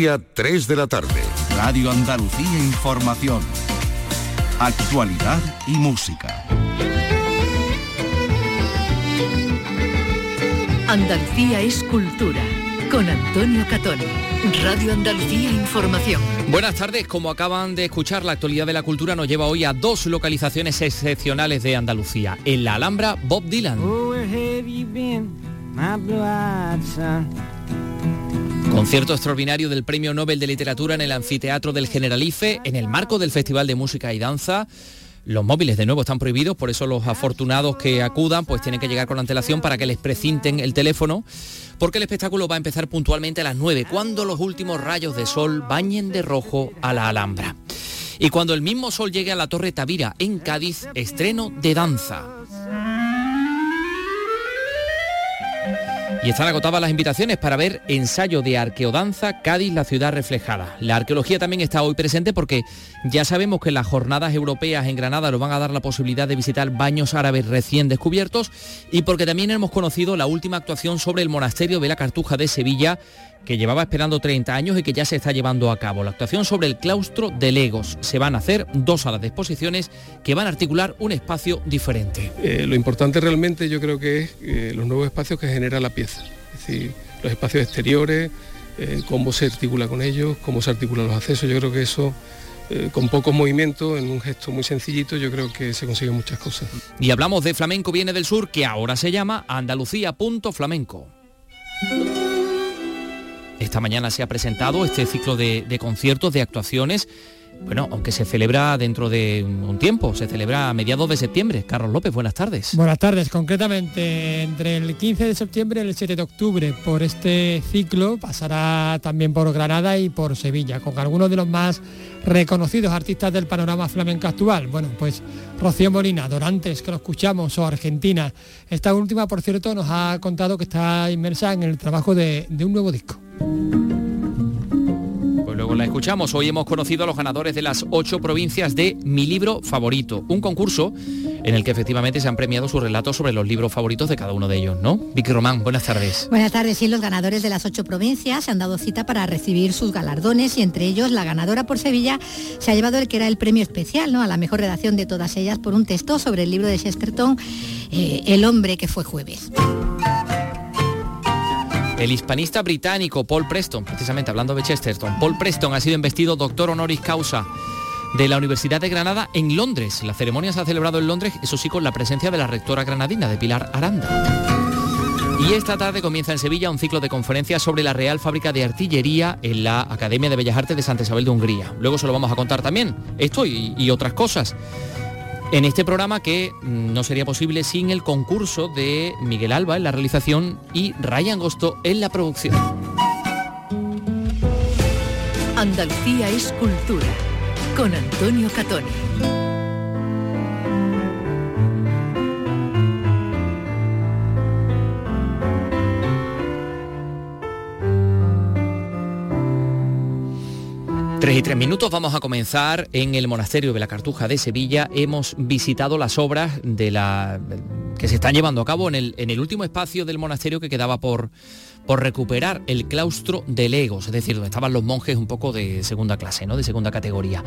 3 de la tarde. Radio Andalucía Información. Actualidad y música. Andalucía es cultura. Con Antonio Catón. Radio Andalucía Información. Buenas tardes, como acaban de escuchar, la actualidad de la cultura nos lleva hoy a dos localizaciones excepcionales de Andalucía. En la Alhambra, Bob Dylan. Concierto extraordinario del Premio Nobel de Literatura en el Anfiteatro del Generalife, en el marco del Festival de Música y Danza. Los móviles de nuevo están prohibidos, por eso los afortunados que acudan pues tienen que llegar con antelación para que les precinten el teléfono, porque el espectáculo va a empezar puntualmente a las 9, cuando los últimos rayos de sol bañen de rojo a la Alhambra. Y cuando el mismo sol llegue a la Torre Tavira en Cádiz, estreno de danza. Y están agotadas las invitaciones para ver ensayo de arqueodanza Cádiz, la ciudad reflejada. La arqueología también está hoy presente porque ya sabemos que las jornadas europeas en Granada nos van a dar la posibilidad de visitar baños árabes recién descubiertos y porque también hemos conocido la última actuación sobre el monasterio de la Cartuja de Sevilla que llevaba esperando 30 años y que ya se está llevando a cabo. La actuación sobre el claustro de Legos. Se van a hacer dos salas de exposiciones que van a articular un espacio diferente. Eh, lo importante realmente yo creo que es eh, los nuevos espacios que genera la pieza. Es decir, los espacios exteriores, eh, cómo se articula con ellos, cómo se articulan los accesos. Yo creo que eso con pocos movimientos, en un gesto muy sencillito, yo creo que se consiguen muchas cosas. Y hablamos de Flamenco Viene del Sur, que ahora se llama Andalucía.flamenco. Esta mañana se ha presentado este ciclo de, conciertos, de actuaciones bueno, aunque se celebra dentro de un tiempo, se celebra a mediados de septiembre. Carlos López, buenas tardes. Buenas tardes, concretamente entre el 15 de septiembre y el 7 de octubre. Por este ciclo pasará también por Granada y por Sevilla, con algunos de los más reconocidos artistas del panorama flamenco actual. Bueno, pues Rocío Molina, Dorantes, que lo escuchamos, o Argentina. Esta última, por cierto, nos ha contado que está inmersa en el trabajo de un nuevo disco. Pues luego la escuchamos. Hoy hemos conocido a los ganadores de las ocho provincias de Mi Libro Favorito, un concurso en el que efectivamente se han premiado sus relatos sobre los libros favoritos de cada uno de ellos, ¿no? Vicky Román, buenas tardes. Buenas tardes. Sí, los ganadores de las ocho provincias se han dado cita para recibir sus galardones y entre ellos la ganadora por Sevilla se ha llevado el que era el premio especial, ¿no? A la mejor redacción de todas ellas por un texto sobre el libro de Chesterton, eh, El hombre que fue jueves. El hispanista británico Paul Preston, precisamente hablando de Chesterton, Paul Preston ha sido investido doctor honoris causa de la Universidad de Granada en Londres. La ceremonia se ha celebrado en Londres, eso sí, con la presencia de la rectora granadina, de Pilar Aranda. Y esta tarde comienza en Sevilla un ciclo de conferencias sobre la Real Fábrica de Artillería en la Academia de Bellas Artes de Santa Isabel de Hungría. Luego se lo vamos a contar también, esto y otras cosas en este programa que no sería posible sin el concurso de Miguel Alba en la realización y Ryan Gosto en la producción. Andalucía es cultura con Antonio Catoni. Tres y tres minutos vamos a comenzar en el monasterio de la Cartuja de Sevilla. Hemos visitado las obras de la que se están llevando a cabo en el, en el último espacio del monasterio que quedaba por, por recuperar el claustro de Legos, es decir, donde estaban los monjes un poco de segunda clase, ¿no? de segunda categoría.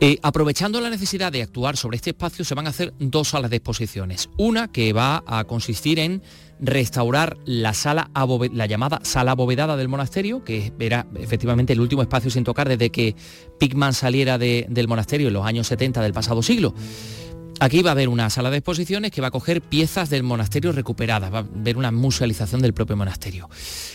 Eh, aprovechando la necesidad de actuar sobre este espacio, se van a hacer dos salas de exposiciones. Una que va a consistir en restaurar la sala la llamada sala abovedada del monasterio, que era efectivamente el último espacio sin tocar desde que Pigman saliera del monasterio en los años 70 del pasado siglo. Aquí va a haber una sala de exposiciones que va a coger piezas del monasterio recuperadas, va a haber una musealización del propio monasterio.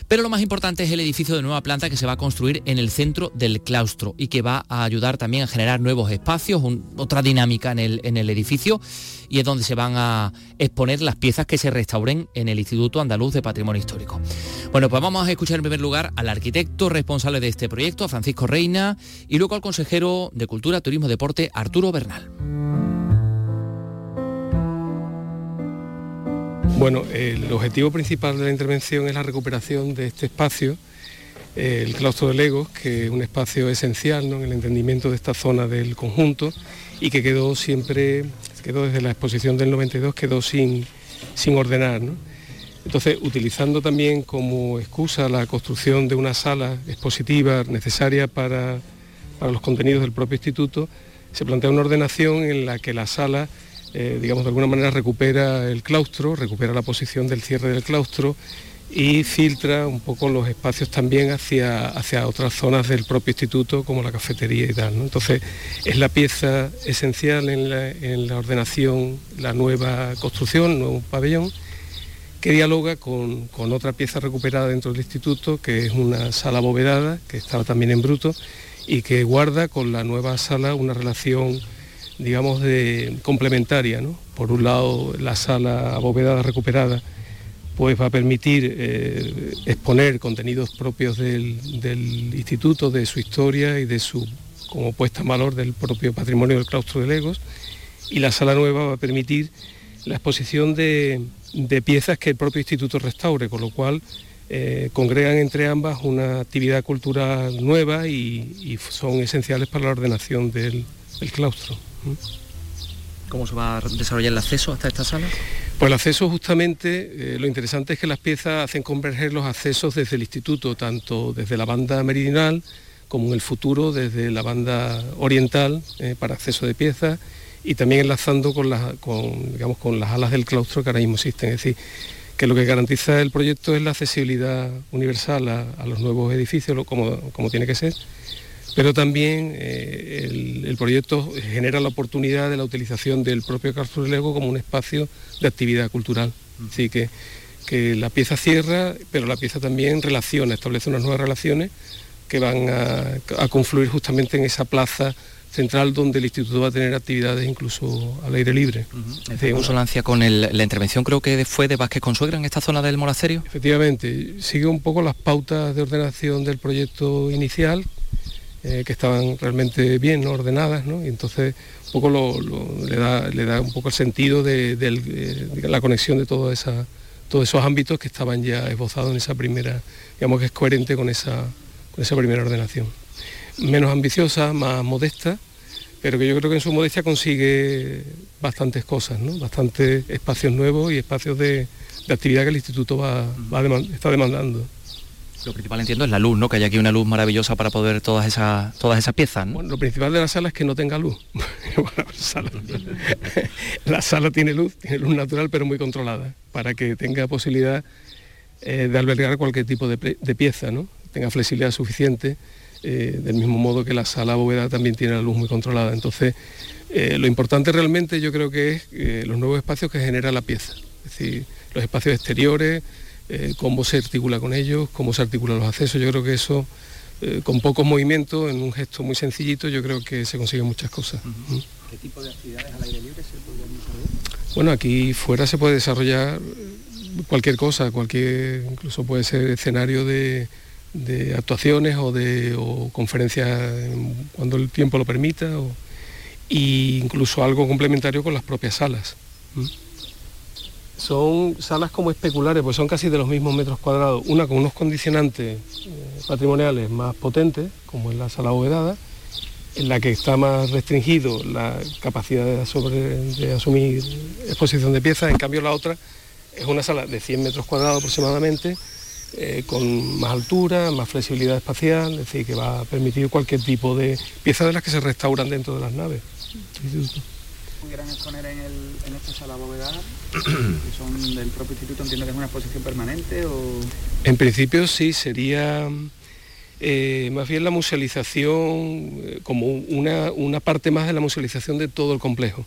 Pero lo más importante es el edificio de nueva planta que se va a construir en el centro del claustro y que va a ayudar también a generar nuevos espacios, otra dinámica en el, en el edificio y es donde se van a exponer las piezas que se restauren en el Instituto Andaluz de Patrimonio Histórico. Bueno, pues vamos a escuchar en primer lugar al arquitecto responsable de este proyecto, a Francisco Reina, y luego al consejero de Cultura, Turismo y Deporte, Arturo Bernal. Bueno, el objetivo principal de la intervención es la recuperación de este espacio, el claustro de Legos, que es un espacio esencial en el entendimiento de esta zona del conjunto y que quedó siempre, quedó desde la exposición del 92, quedó sin, sin ordenar. Entonces, utilizando también como excusa la construcción de una sala expositiva necesaria para, los contenidos del propio instituto, se plantea una ordenación en la que la sala, eh, digamos, de alguna manera recupera el claustro, recupera la posición del cierre del claustro y filtra un poco los espacios también hacia, hacia otras zonas del propio instituto, como la cafetería y tal. Entonces, es la pieza esencial en la, en la ordenación, la nueva construcción, nuevo pabellón, que dialoga con, otra pieza recuperada dentro del instituto, que es una sala abovedada, que estaba también en bruto, y que guarda con la nueva sala una relación, digamos, de complementaria. Por un lado, la sala abovedada recuperada pues va a permitir eh, exponer contenidos propios del, instituto, de su historia y de su como puesta en valor del propio patrimonio del claustro de Legos, y la sala nueva va a permitir la exposición de, de piezas que el propio instituto restaure, con lo cual eh, congregan entre ambas una actividad cultural nueva y, son esenciales para la ordenación del, claustro. ¿Cómo se va a desarrollar el acceso hasta esta sala? Pues el acceso justamente, eh, lo interesante es que las piezas hacen converger los accesos desde el instituto, tanto desde la banda meridional como en el futuro desde la banda oriental eh, para acceso de piezas y también enlazando con, con, digamos, con las alas del claustro que ahora mismo existen. Es decir, que lo que garantiza el proyecto es la accesibilidad universal a, los nuevos edificios, como, como, tiene que ser, pero también eh, el, proyecto genera la oportunidad de la utilización del propio de Lego como un espacio de actividad cultural. Así que, que la pieza cierra, pero la pieza también relaciona, establece unas nuevas relaciones que van a, a confluir justamente en esa plaza central donde el instituto va a tener actividades incluso al aire libre. En consonancia con la intervención creo que fue de Vázquez Consuegra en esta zona del monasterio. Efectivamente, sigue un poco las pautas de ordenación del proyecto inicial, eh, que estaban realmente bien ordenadas, y entonces un poco le, da, un poco el sentido de, la conexión de todos esos ámbitos que estaban ya esbozados en esa primera, digamos que es coherente con esa, primera ordenación. Menos ambiciosa, más modesta, pero que yo creo que en su modestia consigue bastantes cosas, bastantes espacios nuevos y espacios de, actividad que el instituto va, está demandando. Lo principal entiendo es la luz, ¿no? Que haya aquí una luz maravillosa para poder todas esas todas esas piezas. Lo principal de la sala es que no tenga luz. la, sala, tiene luz, tiene luz natural, pero muy controlada, para que tenga posibilidad eh, de albergar cualquier tipo de, pieza, ¿no? Tenga flexibilidad suficiente eh, del mismo modo que la sala bóveda también tiene la luz muy controlada. Entonces, eh, lo importante realmente yo creo que es los nuevos espacios que genera la pieza, es decir, los espacios exteriores, cómo se articula con ellos, cómo se articulan los accesos, yo creo que eso, con pocos movimientos, en un gesto muy sencillito, yo creo que se consiguen muchas cosas. ¿Qué tipo de actividades al aire libre se podrían desarrollar? Bueno, aquí fuera se puede desarrollar cualquier cosa, cualquier, incluso puede ser escenario de, de actuaciones o de conferencias cuando el tiempo lo permita, o, e incluso algo complementario con las propias salas. Son salas como especulares, pues son casi de los mismos metros cuadrados, una con unos condicionantes eh, patrimoniales más potentes, como es la sala abovedada, en la que está más restringido la capacidad de, asumir exposición de piezas, en cambio la otra es una sala de 100 metros cuadrados aproximadamente, eh, con más altura, más flexibilidad espacial, es decir, que va a permitir cualquier tipo de piezas de las que se restauran dentro de las naves. ¿Pudieran exponer en, esta sala bóveda, que son del propio instituto, entiendo que es una exposición permanente o...? En principio sí, sería eh, más bien la musealización, eh, como una, una parte más de la musealización de todo el complejo,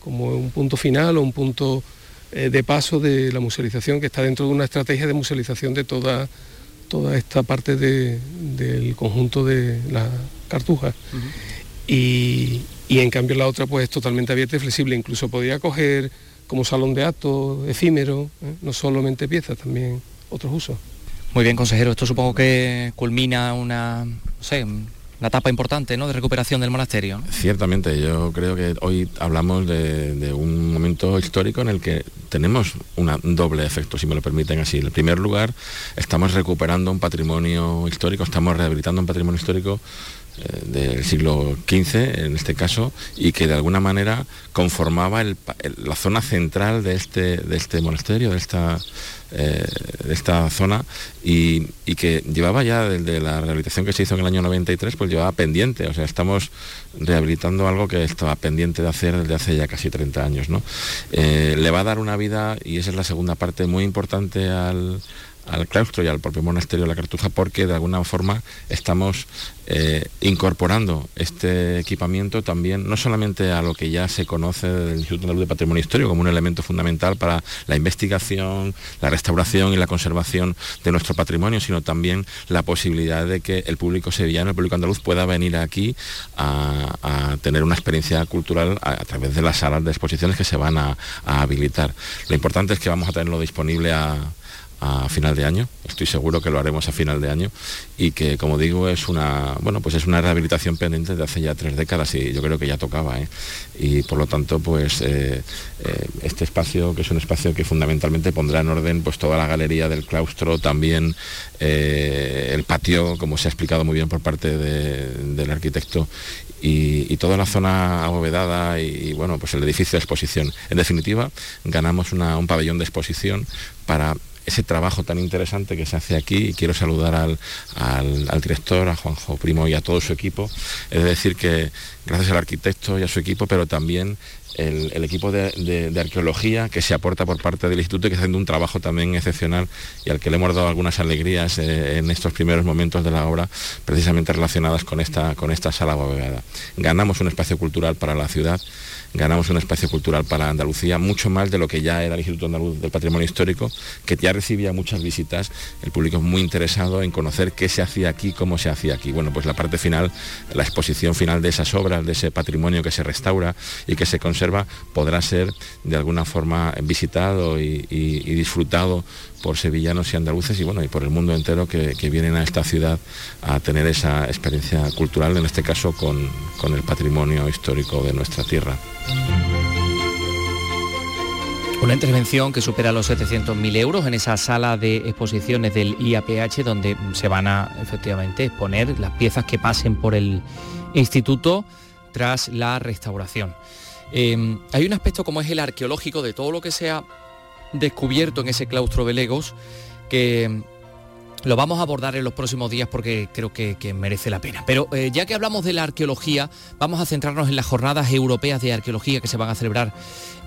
como un punto final o un punto eh, de paso de la musealización, que está dentro de una estrategia de musealización de toda, toda esta parte del conjunto de la cartuja. y, en cambio la otra pues es totalmente abierta y flexible, incluso podría coger como salón de actos efímero, ¿eh? no solamente piezas, también otros usos. Muy bien, consejero, esto supongo que culmina una, no sé, una etapa importante ¿no? de recuperación del monasterio. Ciertamente, yo creo que hoy hablamos de, un momento histórico en el que tenemos un doble efecto, si me lo permiten así. En primer lugar, estamos recuperando un patrimonio histórico, estamos rehabilitando un patrimonio histórico del siglo XV, en este caso, y que de alguna manera conformaba la zona central de este, de este monasterio, de esta, eh, de esta zona, y, que llevaba ya desde la rehabilitación que se hizo en el año 93, pues llevaba pendiente, o sea, estamos rehabilitando algo que estaba pendiente de hacer desde hace ya casi 30 años. ¿no? Eh, le va a dar una vida, y esa es la segunda parte muy importante al, al claustro y al propio monasterio de la Cartuja porque de alguna forma estamos eh, incorporando este equipamiento también no solamente a lo que ya se conoce del Instituto de Patrimonio Histórico como un elemento fundamental para la investigación, la restauración y la conservación de nuestro patrimonio, sino también la posibilidad de que el público sevillano, el público andaluz pueda venir aquí a, tener una experiencia cultural a, través de las salas de exposiciones que se van a habilitar. Lo importante es que vamos a tenerlo disponible a a final de año, estoy seguro que lo haremos a final de año. Y que como digo es una bueno pues es una rehabilitación pendiente de hace ya tres décadas y yo creo que ya tocaba ¿eh? y por lo tanto pues eh, eh, este espacio que es un espacio que fundamentalmente pondrá en orden pues toda la galería del claustro también el patio como se ha explicado muy bien por parte del arquitecto y, toda la zona abovedada y, bueno pues el edificio de exposición. En definitiva ganamos un pabellón de exposición para ese trabajo tan interesante que se hace aquí y quiero saludar al, director, a Juanjo Primo y a todo su equipo. Es decir, que gracias al arquitecto y a su equipo, pero también el, equipo de, arqueología que se aporta por parte del instituto y que está haciendo un trabajo también excepcional y al que le hemos dado algunas alegrías eh, en estos primeros momentos de la obra, precisamente relacionadas con esta, con esta sala abovedada. Ganamos un espacio cultural para la ciudad ganamos un espacio cultural para Andalucía, mucho más de lo que ya era el Instituto Andaluz del Patrimonio Histórico, que ya recibía muchas visitas, el público es muy interesado en conocer qué se hacía aquí, cómo se hacía aquí. Bueno, pues la parte final, la exposición final de esas obras, de ese patrimonio que se restaura y que se conserva, podrá ser de alguna forma visitado y, disfrutado por sevillanos y andaluces y bueno y por el mundo entero que, vienen a esta ciudad a tener esa experiencia cultural, en este caso con, con el patrimonio histórico de nuestra tierra. Una intervención que supera los 700.000 euros en esa sala de exposiciones del IAPH donde se van a efectivamente exponer las piezas que pasen por el instituto tras la restauración. Em, hay un aspecto como es el arqueológico de todo lo que se ha descubierto en ese claustro de Legos que lo vamos a abordar en los próximos días porque creo que, merece la pena. Pero eh, ya que hablamos de la arqueología, vamos a centrarnos en las jornadas europeas de arqueología que se van a celebrar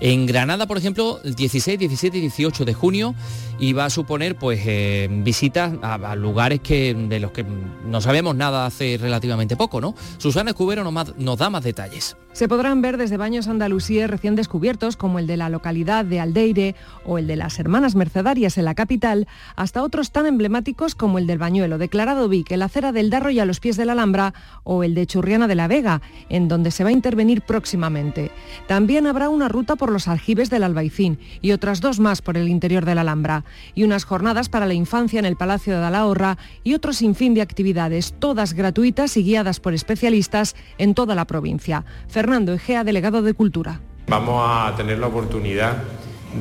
en Granada, por ejemplo, el 16, 17 y 18 de junio y va a suponer pues eh, visitas a, lugares que, de los que no sabemos nada hace relativamente poco, ¿no? Susana Escubero nos da más detalles. Se podrán ver desde baños andalusíes recién descubiertos, como el de la localidad de Aldeire o el de las Hermanas Mercedarias en la capital, hasta otros tan emblemáticos como el del Bañuelo, declarado Vic, la acera del Darro y a los pies de la Alhambra, o el de Churriana de la Vega, en donde se va a intervenir próximamente. También habrá una ruta por los aljibes del Albaicín y otras dos más por el interior de la Alhambra, y unas jornadas para la infancia en el Palacio de Dalahorra y otro sinfín de actividades, todas gratuitas y guiadas por especialistas en toda la provincia. Fernando Egea, delegado de Cultura. Vamos a tener la oportunidad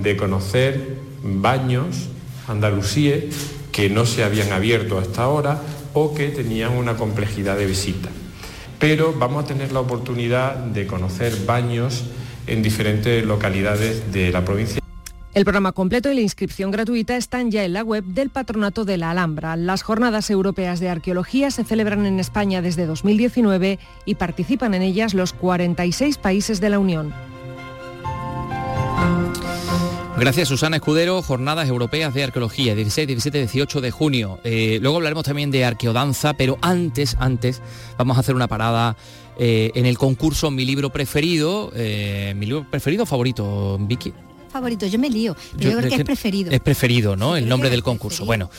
de conocer baños andalusíes que no se habían abierto hasta ahora o que tenían una complejidad de visita. Pero vamos a tener la oportunidad de conocer baños en diferentes localidades de la provincia. El programa completo y la inscripción gratuita están ya en la web del Patronato de la Alhambra. Las Jornadas Europeas de Arqueología se celebran en España desde 2019 y participan en ellas los 46 países de la Unión. Gracias Susana Escudero, Jornadas Europeas de Arqueología, 16, 17, 18 de junio. Eh, luego hablaremos también de arqueodanza, pero antes, antes vamos a hacer una parada eh, en el concurso Mi libro preferido, eh, mi libro preferido favorito, Vicky favorito, yo me lío, yo, creo que, es preferido. Es preferido, ¿no? el nombre del concurso. Bueno,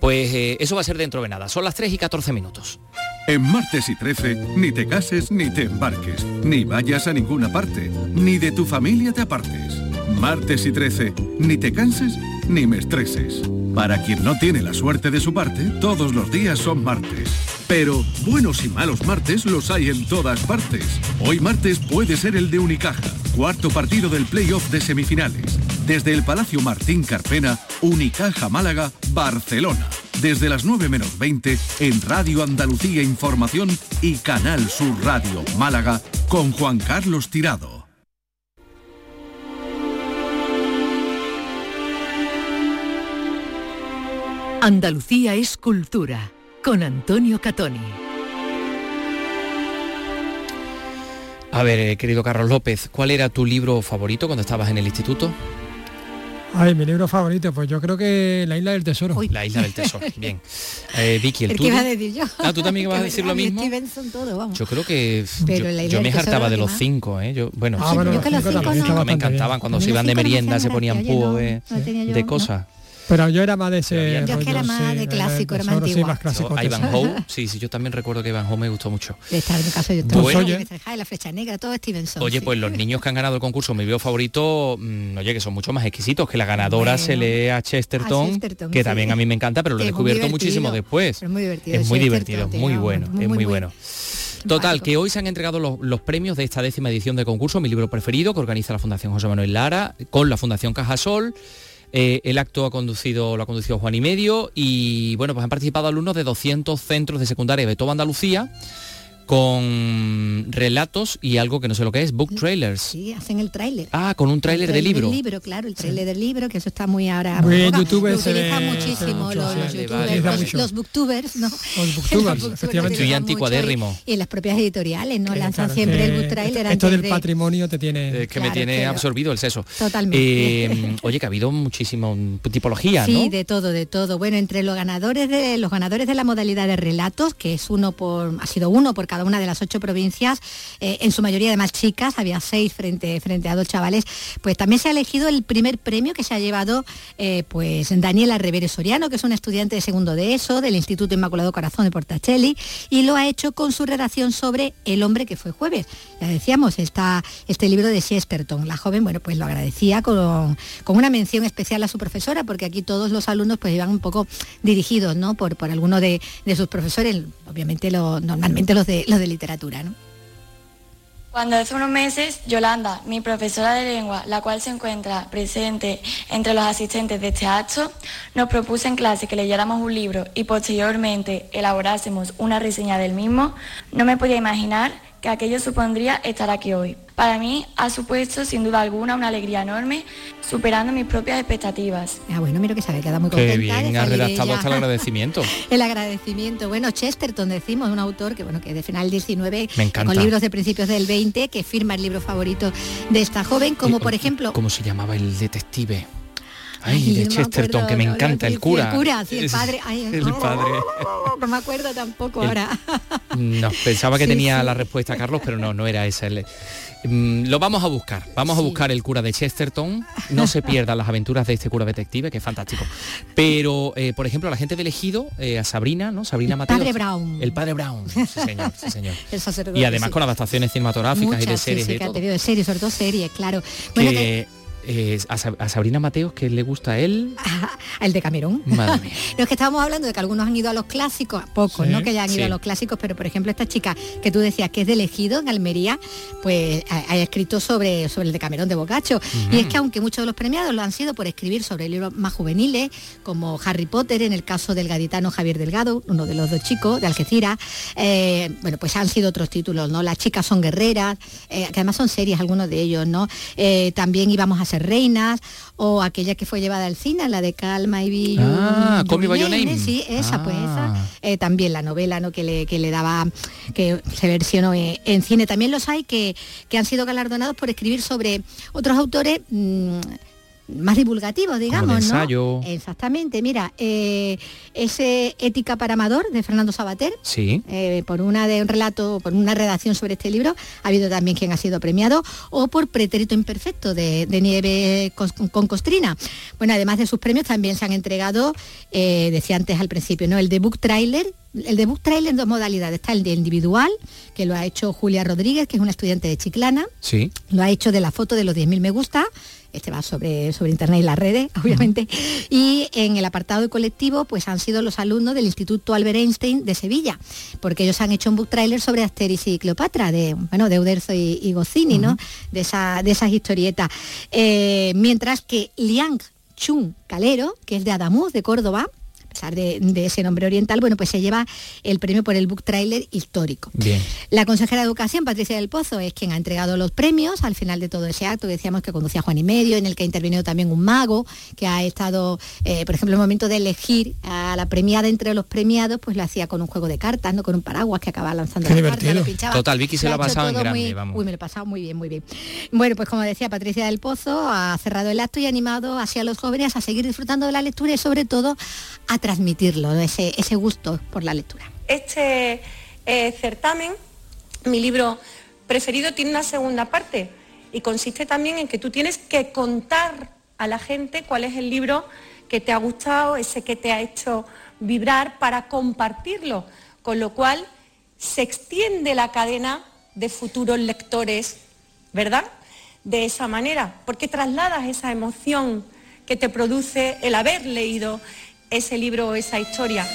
pues eh, eso va a ser dentro de nada. Son las 3 y 14 minutos. En martes y 13, ni te cases ni te embarques, ni vayas a ninguna parte, ni de tu familia te apartes. Martes y 13, ni te canses ni me estreses. Para quien no tiene la suerte de su parte, todos los días son martes. Pero buenos y malos martes los hay en todas partes. Hoy martes puede ser el de Unicaja, cuarto partido del playoff de semifinales. Desde el Palacio Martín Carpena, Unicaja Málaga, Barcelona. desde las 9 menos 20 en Radio Andalucía Información y Canal Sur Radio Málaga con Juan Carlos Tirado. Andalucía es cultura con Antonio Catoni. A ver, eh, querido Carlos López, ¿cuál era tu libro favorito cuando estabas en el instituto? Ay, mi libro favorito, pues yo creo que La Isla del Tesoro. La Isla del Tesoro, bien. Eh, Vicky, el, El que tuyo. iba a decir yo. Ah, ¿tú también vas a decir lo mismo? Stevenson todo, vamos. Yo creo que Pero yo, La Isla yo del me hartaba de los cinco, ¿eh? Yo, bueno, Ah, bueno, Yo que los cinco cinco también no. está me encantaban cuando se iban de merienda, se ponían no- de, no. Pero yo era más de ese Yo es que era más sí, de clásico, era más Tesoro, sí, más Yo, clásico. Ivanhoe, sí, sí, yo también recuerdo que Ivanhoe me gustó mucho. De estar en mi caso yo Bueno. todo. Oye. La flecha negra, todo Stevenson. Oye, sí. pues los niños que han ganado el concurso Mi libro favorito, mm, oye, que son mucho más exquisitos, que la ganadora Bueno. se lee a Chesterton, A Chesterton, que sí. también a mí me encanta, pero lo he descubierto muchísimo después. Pero es muy divertido, Es muy divertido, muy bueno, muy, es muy muy bueno. Total, que hoy se han entregado los, los premios de esta décima edición de concurso, mi libro preferido, que organiza la Fundación José Manuel Lara, con la Fundación Cajasol. Eh, el acto ha conducido, lo ha conducido Juan y Medio y bueno, pues han participado alumnos de 200 centros de secundaria de toda Andalucía con relatos y algo que no sé lo que es, book trailers. Sí, hacen el tráiler. Ah, con un El tráiler de libro. del libro, claro, el tráiler del libro, que eso está muy ahora. Muy en. YouTube Lo se utilizan ve- muchísimo los, sí. youtubers, vale, vale. los, los booktubers, ¿no? Los booktubers, efectivamente. Estoy utilizan anticuadérrimo. Y, y las propias editoriales, ¿no? Eh, Lanzan claro, siempre el book trailer Esto antes del de- patrimonio te tiene... Eh, que me tiene absorbido el seso. Totalmente. Eh, oye, que ha habido muchísimo tipología, Sí, ¿no? de todo, de todo. Bueno, entre los ganadores de los ganadores de la modalidad de relatos, que es uno por, ha sido uno por cada una de las ocho provincias, eh, en su mayoría además chicas, había seis frente, frente a dos chavales, pues también se ha elegido el primer premio que se ha llevado eh, pues Daniela Revere Soriano, que es una estudiante de segundo de ESO del Instituto Inmaculado Corazón de Portacelli, y lo ha hecho con su redacción sobre El hombre que fue jueves. Ya decíamos, está este libro de Chesterton. La joven, bueno, pues lo agradecía con, con una mención especial a su profesora, porque aquí todos los alumnos pues iban un poco dirigidos, ¿no? Por, por alguno de, de sus profesores, obviamente lo- normalmente los de, los de literatura, ¿no? Cuando hace unos meses, Yolanda, mi profesora de lengua, la cual se encuentra presente entre los asistentes de este acto, nos propuso en clase que leyéramos un libro y posteriormente elaborásemos una reseña del mismo, no me podía imaginar que aquello supondría estar aquí hoy. Para mí ha supuesto sin duda alguna una alegría enorme, superando mis propias expectativas. Ah, bueno, miro que se había quedado muy contenta. Qué bien ha redactado hasta el agradecimiento. El agradecimiento. Bueno, Chesterton, decimos, un autor que bueno que de final 19, Me encanta. con libros de principios del 20, que firma el libro favorito de esta joven, como por ejemplo. ¿Cómo se llamaba el detective? Ay, Ay, de Chesterton, acuerdo, que me no, encanta, el cura. El cura, sí, el Es- padre. Ay, el padre. No me acuerdo tampoco El- ahora. No, pensaba que Sí, tenía sí. la respuesta Carlos, pero no, no era esa. El- Mm, lo vamos a buscar. Vamos a buscar el cura de Chesterton. No se pierdan las aventuras de este cura detective, que es fantástico. Pero, eh, por ejemplo, la gente de elegido, eh, a Sabrina, ¿no? Sabrina Mateo. Padre Brown. El padre Brown. Sí, señor, sí, señor. El sacerdote. Y además sí. con adaptaciones cinematográficas y de series sí, y de todo. de series, sobre todo series, claro. Bueno, que- Que, eh, a, Sa- a Sabrina Mateos, que le gusta a él. el de Camerún. Madre mía. No es que estábamos hablando de que algunos han ido a los clásicos, pocos, Sí, ¿no? Que ya han ido sí. a los clásicos, pero por ejemplo esta chica que tú decías que es de elegido en Almería, pues ha, ha escrito sobre, sobre el de Camerón de Boccaccio. Y es que aunque muchos de los premiados lo han sido por escribir sobre libros más juveniles, como Harry Potter, en el caso del gaditano Javier Delgado, uno de los dos chicos de Algeciras, eh, bueno, pues han sido otros títulos, ¿no? Las chicas son guerreras, eh, que además son series algunos de ellos, ¿no? Eh, también íbamos a ser reinas, o aquella que fue llevada al cine, la de Calma y Billu. Ah, Call Your Name, Name. Sí, esa, pues Ah. esa. Eh, también la novela ¿no? que, le, que le daba, que se versionó en, en cine. También los hay que, que han sido galardonados por escribir sobre otros autores mm, más divulgativos, digamos, de ¿no? ensayo. Exactamente, mira, eh, ese Ética para Amador de Fernando Sabater, Sí. eh, por una de un relato, por una redacción sobre este libro, ha habido también quien ha sido premiado, o por Pretérito Imperfecto de, de Nieve con, con Costrina. Bueno, además de sus premios también se han entregado, eh, decía antes al principio, ¿no? El de Book Trailer. El de Book Trailer en dos modalidades. Está el de individual, que lo ha hecho Julia Rodríguez, que es una estudiante de Chiclana. Sí. Lo ha hecho de la foto de los 10.000 me gusta. Este va sobre, sobre internet y las redes, obviamente. Y en el apartado de colectivo, pues han sido los alumnos del Instituto Albert Einstein de Sevilla, porque ellos han hecho un book trailer sobre Asteris y Cleopatra, de, bueno, de Uderzo y, y Goscinny, ¿no? De, esa, de esas historietas. Eh, mientras que Liang Chun Calero, que es de Adamuz, de Córdoba, pesar de, ese nombre oriental, bueno, pues se lleva el premio por el book trailer histórico. Bien. La consejera de Educación, Patricia del Pozo, es quien ha entregado los premios al final de todo ese acto, decíamos que conducía Juan y Medio, en el que ha intervenido también un mago, que ha estado, eh, por ejemplo, en el momento de elegir a la premiada entre los premiados, pues lo hacía con un juego de cartas, no con un paraguas que acaba lanzando Qué las cartas, lo pinchaba. Total, Vicky se Lo lo ha pasado en todo grande, muy- vamos. Uy, me lo he pasado muy bien, muy bien. Bueno, pues como decía Patricia del Pozo, ha cerrado el acto y ha animado así a los jóvenes a seguir disfrutando de la lectura y sobre todo a transmitirlo, ese, ese gusto por la lectura. Este eh, certamen, mi libro preferido, tiene una segunda parte y consiste también en que tú tienes que contar a la gente cuál es el libro que te ha gustado, ese que te ha hecho vibrar para compartirlo, con lo cual se extiende la cadena de futuros lectores, ¿verdad? De esa manera, porque trasladas esa emoción que te produce el haber leído ese libro o esa historia.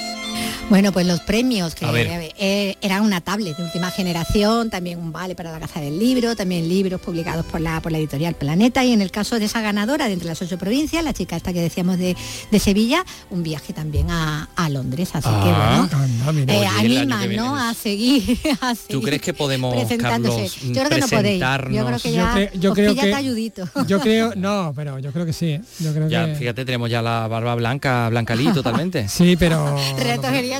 Bueno, pues los premios, que ver. eh, eran una tablet de última generación, también un vale para la caza del libro, también libros publicados por la, por la editorial Planeta y en el caso de esa ganadora de entre las ocho provincias, la chica esta que decíamos de, de Sevilla, un viaje también a, a Londres, así que Ah. bueno, Anda, mira. eh, Oye, viene ¿no? a seguir, a ¿Tú seguir crees que podemos, presentándose. Carlos, Yo creo que no podéis. Yo creo que Yo ya yo creo que- talludito. Yo creo, no, pero yo creo que sí. ¿eh? Yo creo Ya, que fíjate, tenemos ya la barba blanca, blancalí totalmente. sí, pero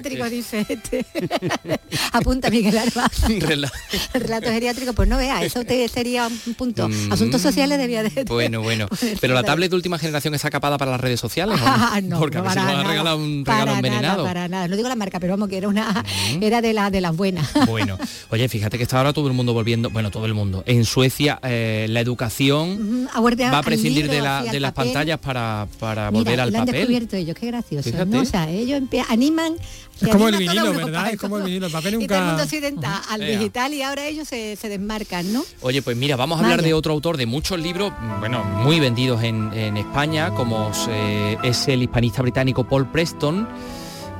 geriátrico, dice este. Apunta Miguel Arba. Rela- Relato geriátrico, pues no vea, eso te- sería un punto. Mm, Asuntos sociales debía de. Bueno, bueno. Pero la tablet de última generación está capada para las redes sociales. ¿o Ah, no, Porque a no, si para nos ha nada, regalado un para regalo nada, envenenado. para nada. No digo la marca, pero vamos, que era una era de, la, de las buenas. Bueno, oye, fíjate que está ahora todo el mundo volviendo, bueno, todo el mundo. En Suecia eh, la educación a volver va a prescindir libro, de, la- de las pantallas para, para Mira, volver al lo han papel. descubierto ellos, qué gracioso. ¿no? O sea, ellos animan. Es como el vinilo, ¿verdad? Es como el vinilo, el papel Y todo el nunca- mundo se al Ea. digital y ahora ellos se, se desmarcan, ¿no? Oye, pues mira, vamos a hablar Vaya. de otro autor de muchos libros, bueno, muy vendidos en, en España, como eh, es el hispanista británico Paul Preston,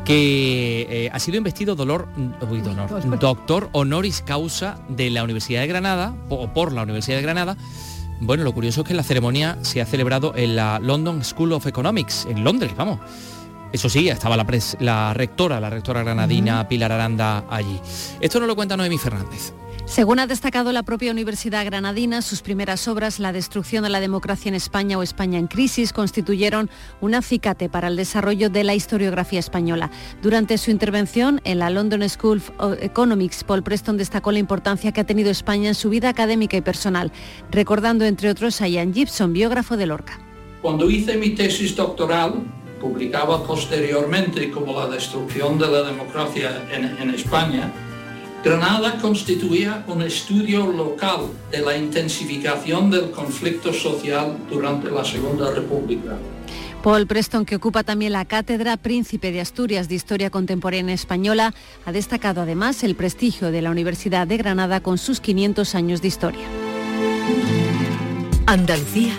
que eh, ha sido investido dolor, uy, donor- doctor honoris causa de la Universidad de Granada, o por la Universidad de Granada. Bueno, lo curioso es que la ceremonia se ha celebrado en la London School of Economics, en Londres, vamos. Eso sí, estaba la, pres- la rectora, la rectora granadina Pilar Aranda allí. Esto nos lo cuenta Noemí Fernández. Según ha destacado la propia Universidad Granadina, sus primeras obras, La destrucción de la democracia en España o España en crisis, constituyeron un acicate para el desarrollo de la historiografía española. Durante su intervención en la London School of Economics, Paul Preston destacó la importancia que ha tenido España en su vida académica y personal, recordando entre otros a Ian Gibson, biógrafo de Lorca. Cuando hice mi tesis doctoral, publicada posteriormente como La destrucción de la democracia en, en España, Granada constituía un estudio local de la intensificación del conflicto social durante la Segunda República. Paul Preston, que ocupa también la cátedra Príncipe de Asturias de Historia Contemporánea Española, ha destacado además el prestigio de la Universidad de Granada con sus 500 años de historia. Andalucía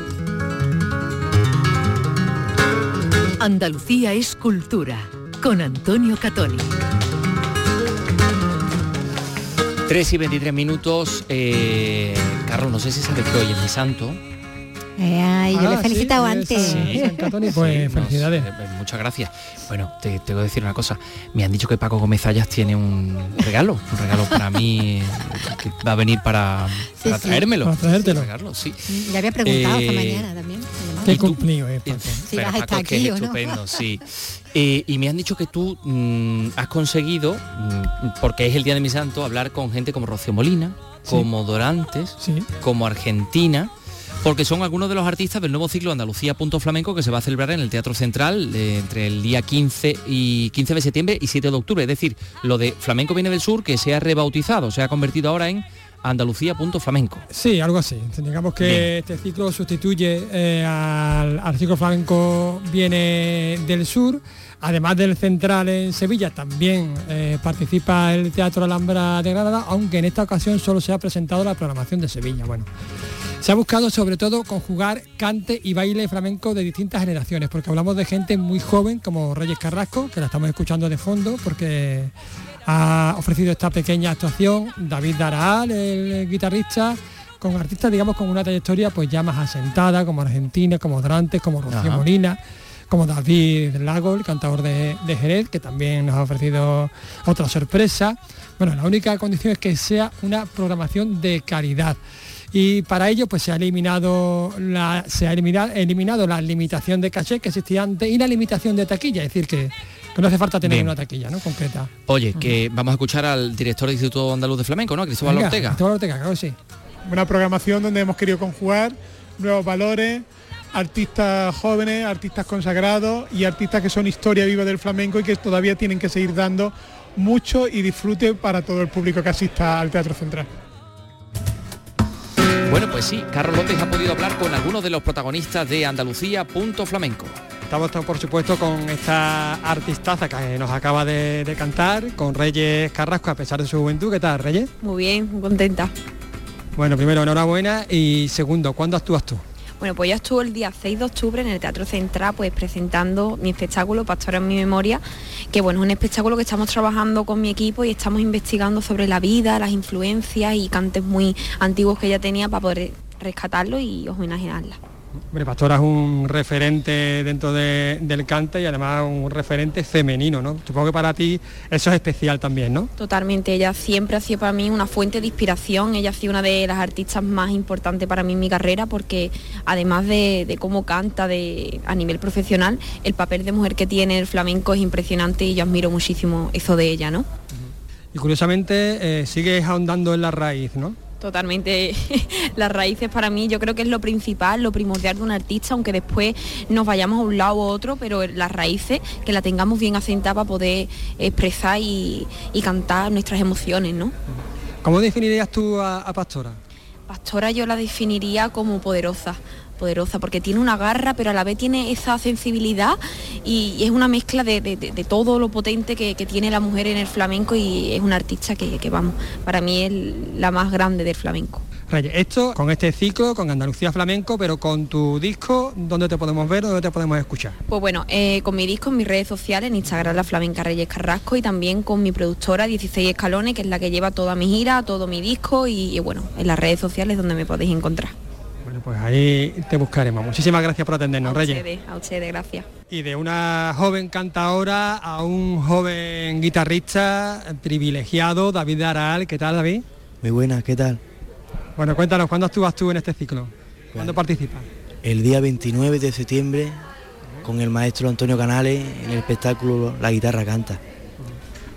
Andalucía es cultura, con Antonio Catoni. 3 y 23 minutos. eh, Carlos, no sé si sabes que hoy es mi santo. Ay, yo le he Ah, felicitado sí, antes. sí, San Catoni, pues nos- felicidades. eh, muchas gracias. Bueno, te tengo que decir una cosa. Me han dicho que Paco Gómez Ayas tiene un regalo, un regalo para mí que va a venir para, Sí, para sí. traérmelo. Para traértelo. Regalo, sí. Ya había preguntado esta Eh, mañana también. Qué cumplido es, Paco. Pero a Paco, estar que aquí es o no. estupendo, sí. Eh, y me han dicho que tú mm, has conseguido, mm, porque es el día de mi santo, hablar con gente como Rocío Molina, como Dorantes, como Argentina, porque son algunos de los artistas del nuevo ciclo Andalucía Punto Flamenco que se va a celebrar en el Teatro Central eh, entre el día 15 y 15 de septiembre y 7 de octubre. Es decir, lo de Flamenco viene del sur que se ha rebautizado, se ha convertido ahora en andalucía.flamenco. Sí, algo así. Digamos que este ciclo sustituye eh, al, al ciclo flamenco viene del sur. Además del central en Sevilla, también eh, participa el Teatro Alhambra de Granada, aunque en esta ocasión solo se ha presentado la programación de Sevilla. Bueno, se ha buscado sobre todo conjugar cante y baile flamenco de distintas generaciones, porque hablamos de gente muy joven como Reyes Carrasco, que la estamos escuchando de fondo, porque ha ofrecido esta pequeña actuación, David Daraal, el guitarrista, con artistas, digamos, con una trayectoria pues ya más asentada, como Argentina, como Drantes, como Rocío Ajá. Molina, como David Lago, el cantador de, de Jerez, que también nos ha ofrecido otra sorpresa. Bueno, la única condición es que sea una programación de calidad. Y para ello pues se ha eliminado la, se ha eliminado, eliminado la limitación de caché que existía antes y la limitación de taquilla, es decir que, que no hace falta tener Bien. una taquilla ¿no? concreta. Oye, que vamos a escuchar al director del Instituto Andaluz de Flamenco, ¿no? Cristóbal Venga, Ortega. Cristóbal Ortega, claro que sí. Una programación donde hemos querido conjugar nuevos valores, artistas jóvenes, artistas consagrados y artistas que son historia viva del flamenco y que todavía tienen que seguir dando mucho y disfrute para todo el público que asista al Teatro Central. Bueno, pues sí, Carlos López ha podido hablar con algunos de los protagonistas de Andalucía.flamenco. Estamos por supuesto con esta artistaza que nos acaba de, de cantar, con Reyes Carrasco, a pesar de su juventud. ¿Qué tal, Reyes? Muy bien, muy contenta. Bueno, primero, enhorabuena y segundo, ¿cuándo actúas tú? Bueno, pues ya estuvo el día 6 de octubre en el Teatro Central pues presentando mi espectáculo Pastora en mi memoria, que bueno, es un espectáculo que estamos trabajando con mi equipo y estamos investigando sobre la vida, las influencias y cantes muy antiguos que ella tenía para poder rescatarlo y homenajearla. Hombre, Pastora es un referente dentro de- del cante y además un referente femenino, ¿no? Supongo que para ti eso es especial también, ¿no? Totalmente, ella siempre ha sido para mí una fuente de inspiración, ella ha sido una de las artistas más importantes para mí en mi carrera porque además de, de cómo canta de, a nivel profesional, el papel de mujer que tiene el flamenco es impresionante y yo admiro muchísimo eso de ella, ¿no? Y curiosamente eh, sigues ahondando en la raíz, ¿no? Totalmente las raíces para mí yo creo que es lo principal, lo primordial de un artista, aunque después nos vayamos a un lado u otro, pero las raíces que la tengamos bien asentada para poder expresar y, y cantar nuestras emociones, ¿no? ¿Cómo definirías tú a, a Pastora? Pastora yo la definiría como poderosa, poderosa, porque tiene una garra, pero a la vez tiene esa sensibilidad y, y es una mezcla de, de- de- de todo lo potente que, que tiene la mujer en el flamenco y es una artista que, que, vamos, para mí es la más grande del flamenco. Reyes, esto con este ciclo, con Andalucía Flamenco, pero con tu disco, ¿dónde te podemos ver, dónde te podemos escuchar? Pues bueno, eh, con mi disco en mis redes sociales, en Instagram La Flamenca Reyes Carrasco y también con mi productora 16 Escalones, que es la que lleva toda mi gira, todo mi disco y, y bueno, en las redes sociales donde me podéis encontrar. Bueno, pues ahí te buscaremos. Muchísimas gracias por atendernos, A Reyes. ustedes, a ustedes, gracias. Y de una joven cantadora a un joven guitarrista privilegiado, David Aral. ¿Qué tal, David? Muy buenas, ¿qué tal? Bueno, cuéntanos, ¿cuándo actúas tú en este ciclo? ¿Cuándo participas? El día 29 de septiembre con el maestro Antonio Canales en el espectáculo La guitarra canta,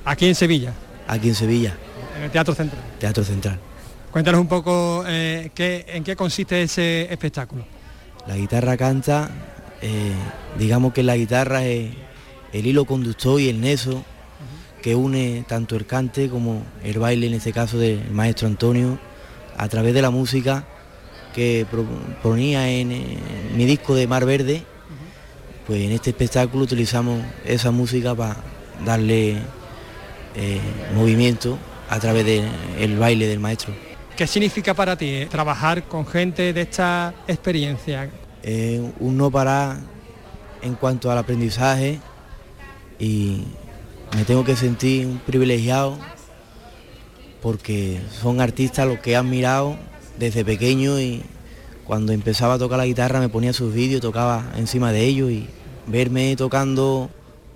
Aquí en Sevilla, aquí en Sevilla, en el Teatro Central. Teatro Central. Cuéntanos un poco eh, qué- en qué consiste ese espectáculo. La guitarra canta, eh, digamos que la guitarra es el hilo conductor y el neso que une tanto el cante como el baile, en este caso del maestro Antonio, a través de la música que ponía en, eh, mi disco de Mar Verde, pues en este espectáculo utilizamos esa música para darle movimiento a través del baile del maestro. ¿Qué significa para ti eh, trabajar con gente de esta experiencia? Un no parar en cuanto al aprendizaje y me tengo que sentir privilegiado porque son artistas los que he admirado desde pequeño y cuando empezaba a tocar la guitarra me ponía sus vídeos, tocaba encima de ellos y verme tocando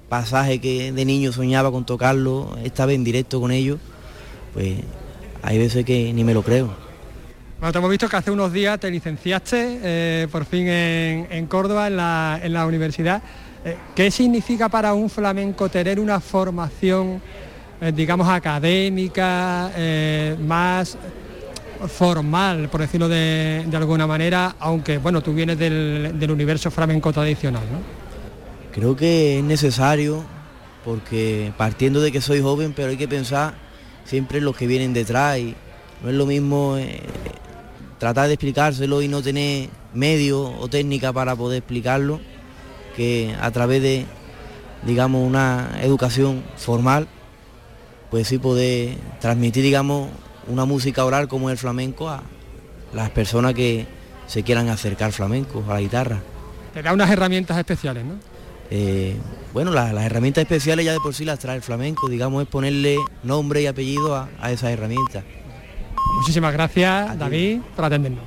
pasajes que de niño soñaba con tocarlo, esta vez en directo con ellos, pues hay veces que ni me lo creo. Bueno, te hemos visto que hace unos días te licenciaste eh, por fin en, en Córdoba, en la, en la universidad. Eh, ¿Qué significa para un flamenco tener una formación, eh, digamos, académica, eh, más formal, por decirlo de, de alguna manera, aunque, bueno, tú vienes del, del universo flamenco tradicional, ¿no? Creo que es necesario porque partiendo de que soy joven, pero hay que pensar siempre los que vienen detrás y No es lo mismo eh, tratar de explicárselo y no tener medio o técnica para poder explicarlo que a través de, digamos, una educación formal, pues sí poder transmitir, digamos, una música oral como el flamenco a las personas que se quieran acercar flamenco, a la guitarra. Te da unas herramientas especiales, ¿no? Eh, bueno, las, herramientas especiales ya de por sí las trae el flamenco, digamos, es ponerle nombre y apellido a, esas herramientas. Muchísimas gracias, David, por atendernos.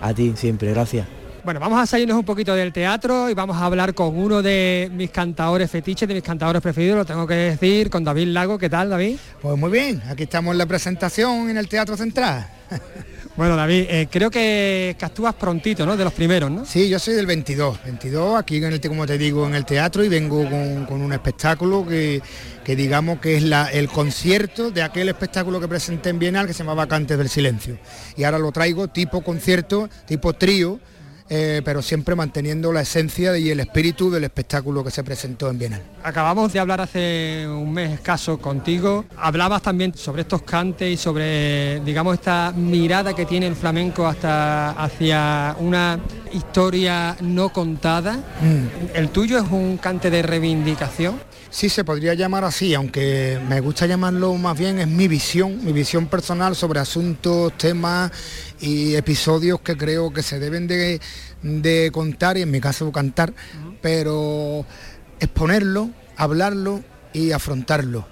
A ti, siempre, gracias. Bueno, vamos a salirnos un poquito del teatro y vamos a hablar con uno de mis cantadores fetiches, de mis cantadores preferidos, lo tengo que decir, con David Lago. ¿Qué tal, David? Pues muy bien, aquí estamos en la presentación en el Teatro Central. Bueno, David, eh, creo que, actúas prontito, ¿no? De los primeros, ¿no? Sí, yo soy del 22, 22, aquí en el, como te digo, en el teatro y vengo con, un espectáculo que, digamos que es el concierto de aquel espectáculo que presenté en Bienal que se llamaba Cantes del Silencio. Y ahora lo traigo tipo concierto, tipo trío, eh, pero siempre manteniendo la esencia y el espíritu del espectáculo que se presentó en Bienal. Acabamos de hablar hace un mes escaso contigo, hablabas también sobre estos cantes y sobre, digamos, esta mirada que tiene el flamenco hasta hacia una historia no contada. Mm. ¿El tuyo es un cante de reivindicación? Sí, se podría llamar así, aunque me gusta llamarlo más bien es mi visión, mi visión personal sobre asuntos, temas y episodios que creo que se deben de, contar y en mi caso cantar, pero exponerlo, hablarlo y afrontarlo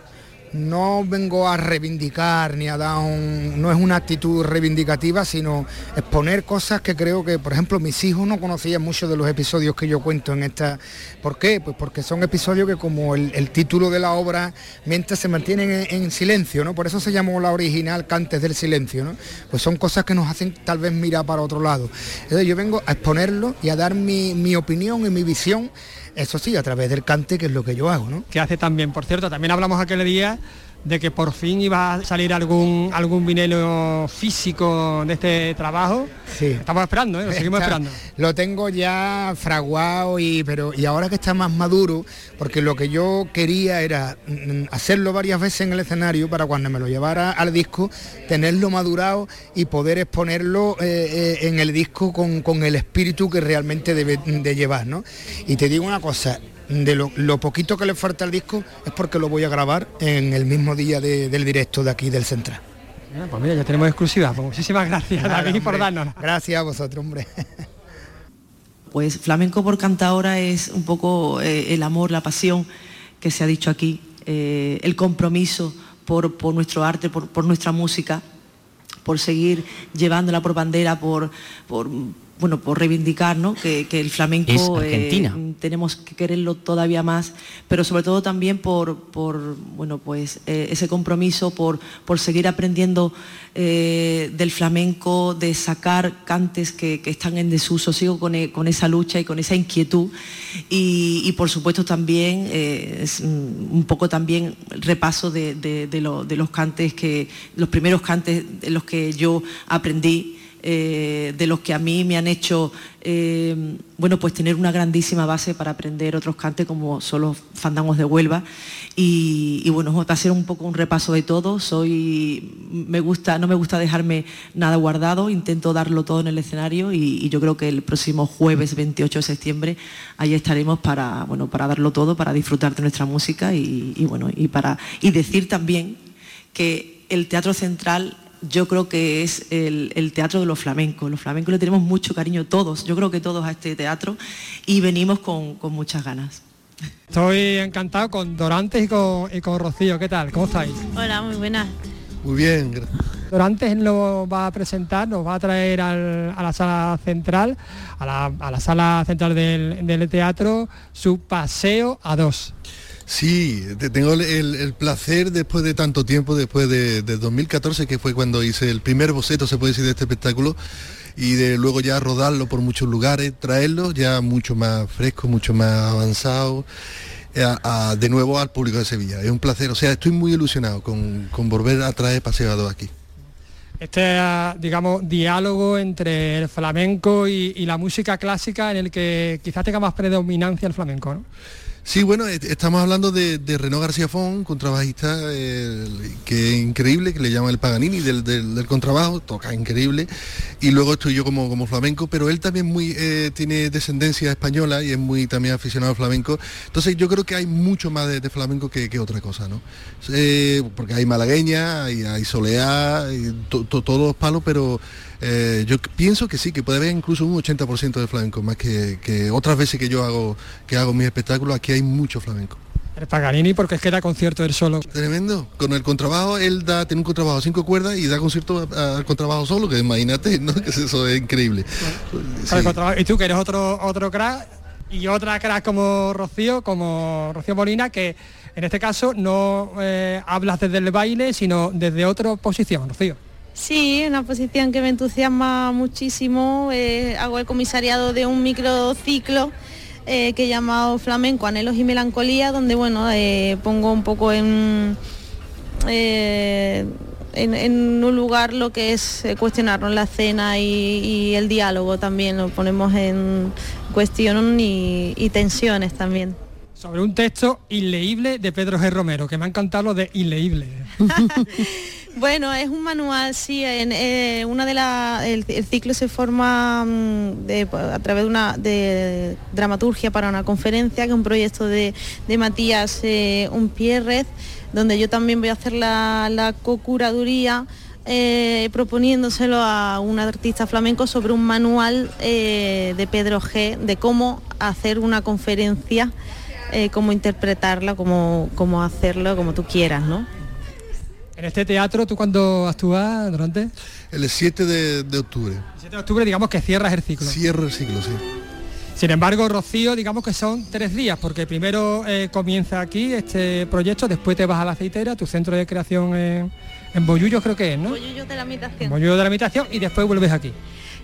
no vengo a reivindicar ni a dar un... no es una actitud reivindicativa, sino exponer cosas que creo que, por ejemplo, mis hijos no conocían mucho de los episodios que yo cuento en esta... ¿Por qué? Pues porque son episodios que como el, título de la obra, mientras se mantienen en, silencio, ¿no? Por eso se llamó la original Cantes del Silencio, ¿no? Pues son cosas que nos hacen tal vez mirar para otro lado. Entonces yo vengo a exponerlo y a dar mi, mi opinión y mi visión eso sí, a través del cante, que es lo que yo hago, ¿no? Que hace también, por cierto, también hablamos aquel día de que por fin iba a salir algún algún vinilo físico de este trabajo. Sí. Estamos esperando, ¿eh? lo seguimos esperando. Lo tengo ya fraguado y pero y ahora que está más maduro, porque lo que yo quería era mm, hacerlo varias veces en el escenario para cuando me lo llevara al disco, tenerlo madurado y poder exponerlo eh, eh, en el disco con, con, el espíritu que realmente debe de llevar, ¿no? Y te digo una cosa, de lo, poquito que le falta al disco es porque lo voy a grabar en el mismo día del directo de aquí del Central. pues mira, ya tenemos exclusiva. Pues muchísimas gracias, David, por darnos. Gracias a vosotros, hombre. Pues flamenco por cantadora es un poco eh, el amor, la pasión que se ha dicho aquí, eh, el compromiso por, nuestro arte, por, nuestra música, por seguir llevándola por bandera, por, por bueno, por reivindicar que, el flamenco eh, tenemos que quererlo todavía más, pero sobre todo también por, por bueno, pues, eh, ese compromiso, por, por seguir aprendiendo eh, del flamenco, de sacar cantes que, están en desuso, sigo con, esa lucha y con esa inquietud. Y, por supuesto también es un poco también repaso de, de los cantes que, los primeros cantes de los que yo aprendí eh, de los que a mí me han hecho eh, bueno, pues tener una grandísima base para aprender otros cantes como son los fandangos de Huelva. Y, bueno, va a ser un poco un repaso de todo. Soy, me gusta, no me gusta dejarme nada guardado, intento darlo todo en el escenario y, yo creo que el próximo jueves 28 de septiembre ahí estaremos para, bueno, para darlo todo, para disfrutar de nuestra música y, bueno, y para y decir también que el Teatro Central yo creo que es el, teatro de los flamencos. Los flamencos le tenemos mucho cariño todos, yo creo que todos a este teatro y venimos con, muchas ganas. Estoy encantado con Dorantes y con, Rocío. ¿Qué tal? ¿Cómo estáis? Hola, muy buenas. Muy bien. Dorantes nos va a presentar, nos va a traer a la sala central, a la, sala central del, del teatro, su paseo a dos. Sí, tengo el, placer después de tanto tiempo, después de, 2014, que fue cuando hice el primer boceto, se puede decir, de este espectáculo, y de luego ya rodarlo por muchos lugares, traerlo ya mucho más fresco, mucho más avanzado, eh, de nuevo al público de Sevilla. Es un placer, o sea, estoy muy ilusionado con, volver a traer Paseado aquí. Este, digamos, diálogo entre el flamenco y, y la música clásica en el que quizás tenga más predominancia el flamenco, ¿no? Sí, bueno, estamos hablando de, de García Font, contrabajista eh, que es increíble, que le llama el Paganini del, del, contrabajo, toca increíble. Y luego estoy yo como, como flamenco, pero él también muy eh, tiene descendencia española y es muy también aficionado al flamenco. Entonces yo creo que hay mucho más de, flamenco que, otra cosa, ¿no? Eh, porque hay malagueña, hay, hay soleá, todos los palos, pero eh, yo pienso que sí, que puede haber incluso un 80% de flamenco, más que, otras veces que yo hago, que hago mis espectáculos, aquí hay mucho flamenco. El Paganini porque es que da concierto él solo. Tremendo. Con el contrabajo, él da, tiene un contrabajo cinco cuerdas y da concierto al contrabajo solo, que imagínate, ¿no? Que eso es increíble. Y tú que eres otro, otro crack y otra crack como Rocío, como Rocío Molina, que en este caso no eh, hablas desde el baile, sino desde otra posición, Rocío. Sí, una posición que me entusiasma muchísimo. Eh, hago el comisariado de un microciclo eh, que he llamado Flamenco Anhelos y Melancolía, donde bueno, eh, pongo un poco en, en, un lugar lo que es cuestionarnos la escena y, el diálogo también, lo ponemos en cuestión y, y tensiones también sobre un texto inleíble de Pedro G. Romero, que me ha encantado lo de inleíble. Bueno, es un manual, sí. En, eh, una de la, el, ciclo se forma mm, a través de una de dramaturgia para una conferencia, que es un proyecto de, Matías eh, Unpierrez, donde yo también voy a hacer la, la co-curaduría. Eh, proponiéndoselo a un artista flamenco sobre un manual eh, de Pedro G de cómo hacer una conferencia, cómo interpretarla, cómo, cómo hacerlo, como tú quieras, ¿no? En este teatro, ¿tú cuándo actúas, durante? El 7 de, octubre. El 7 de octubre, digamos que cierras el ciclo. Cierra el ciclo, sí. Sin embargo, Rocío, digamos que son tres días, porque primero eh, comienza aquí este proyecto, después te vas a la aceitera, tu centro de creación en, en Bollullo creo que es, ¿no? Bollullo de la Habitación. Bollullo de la Habitación y después vuelves aquí.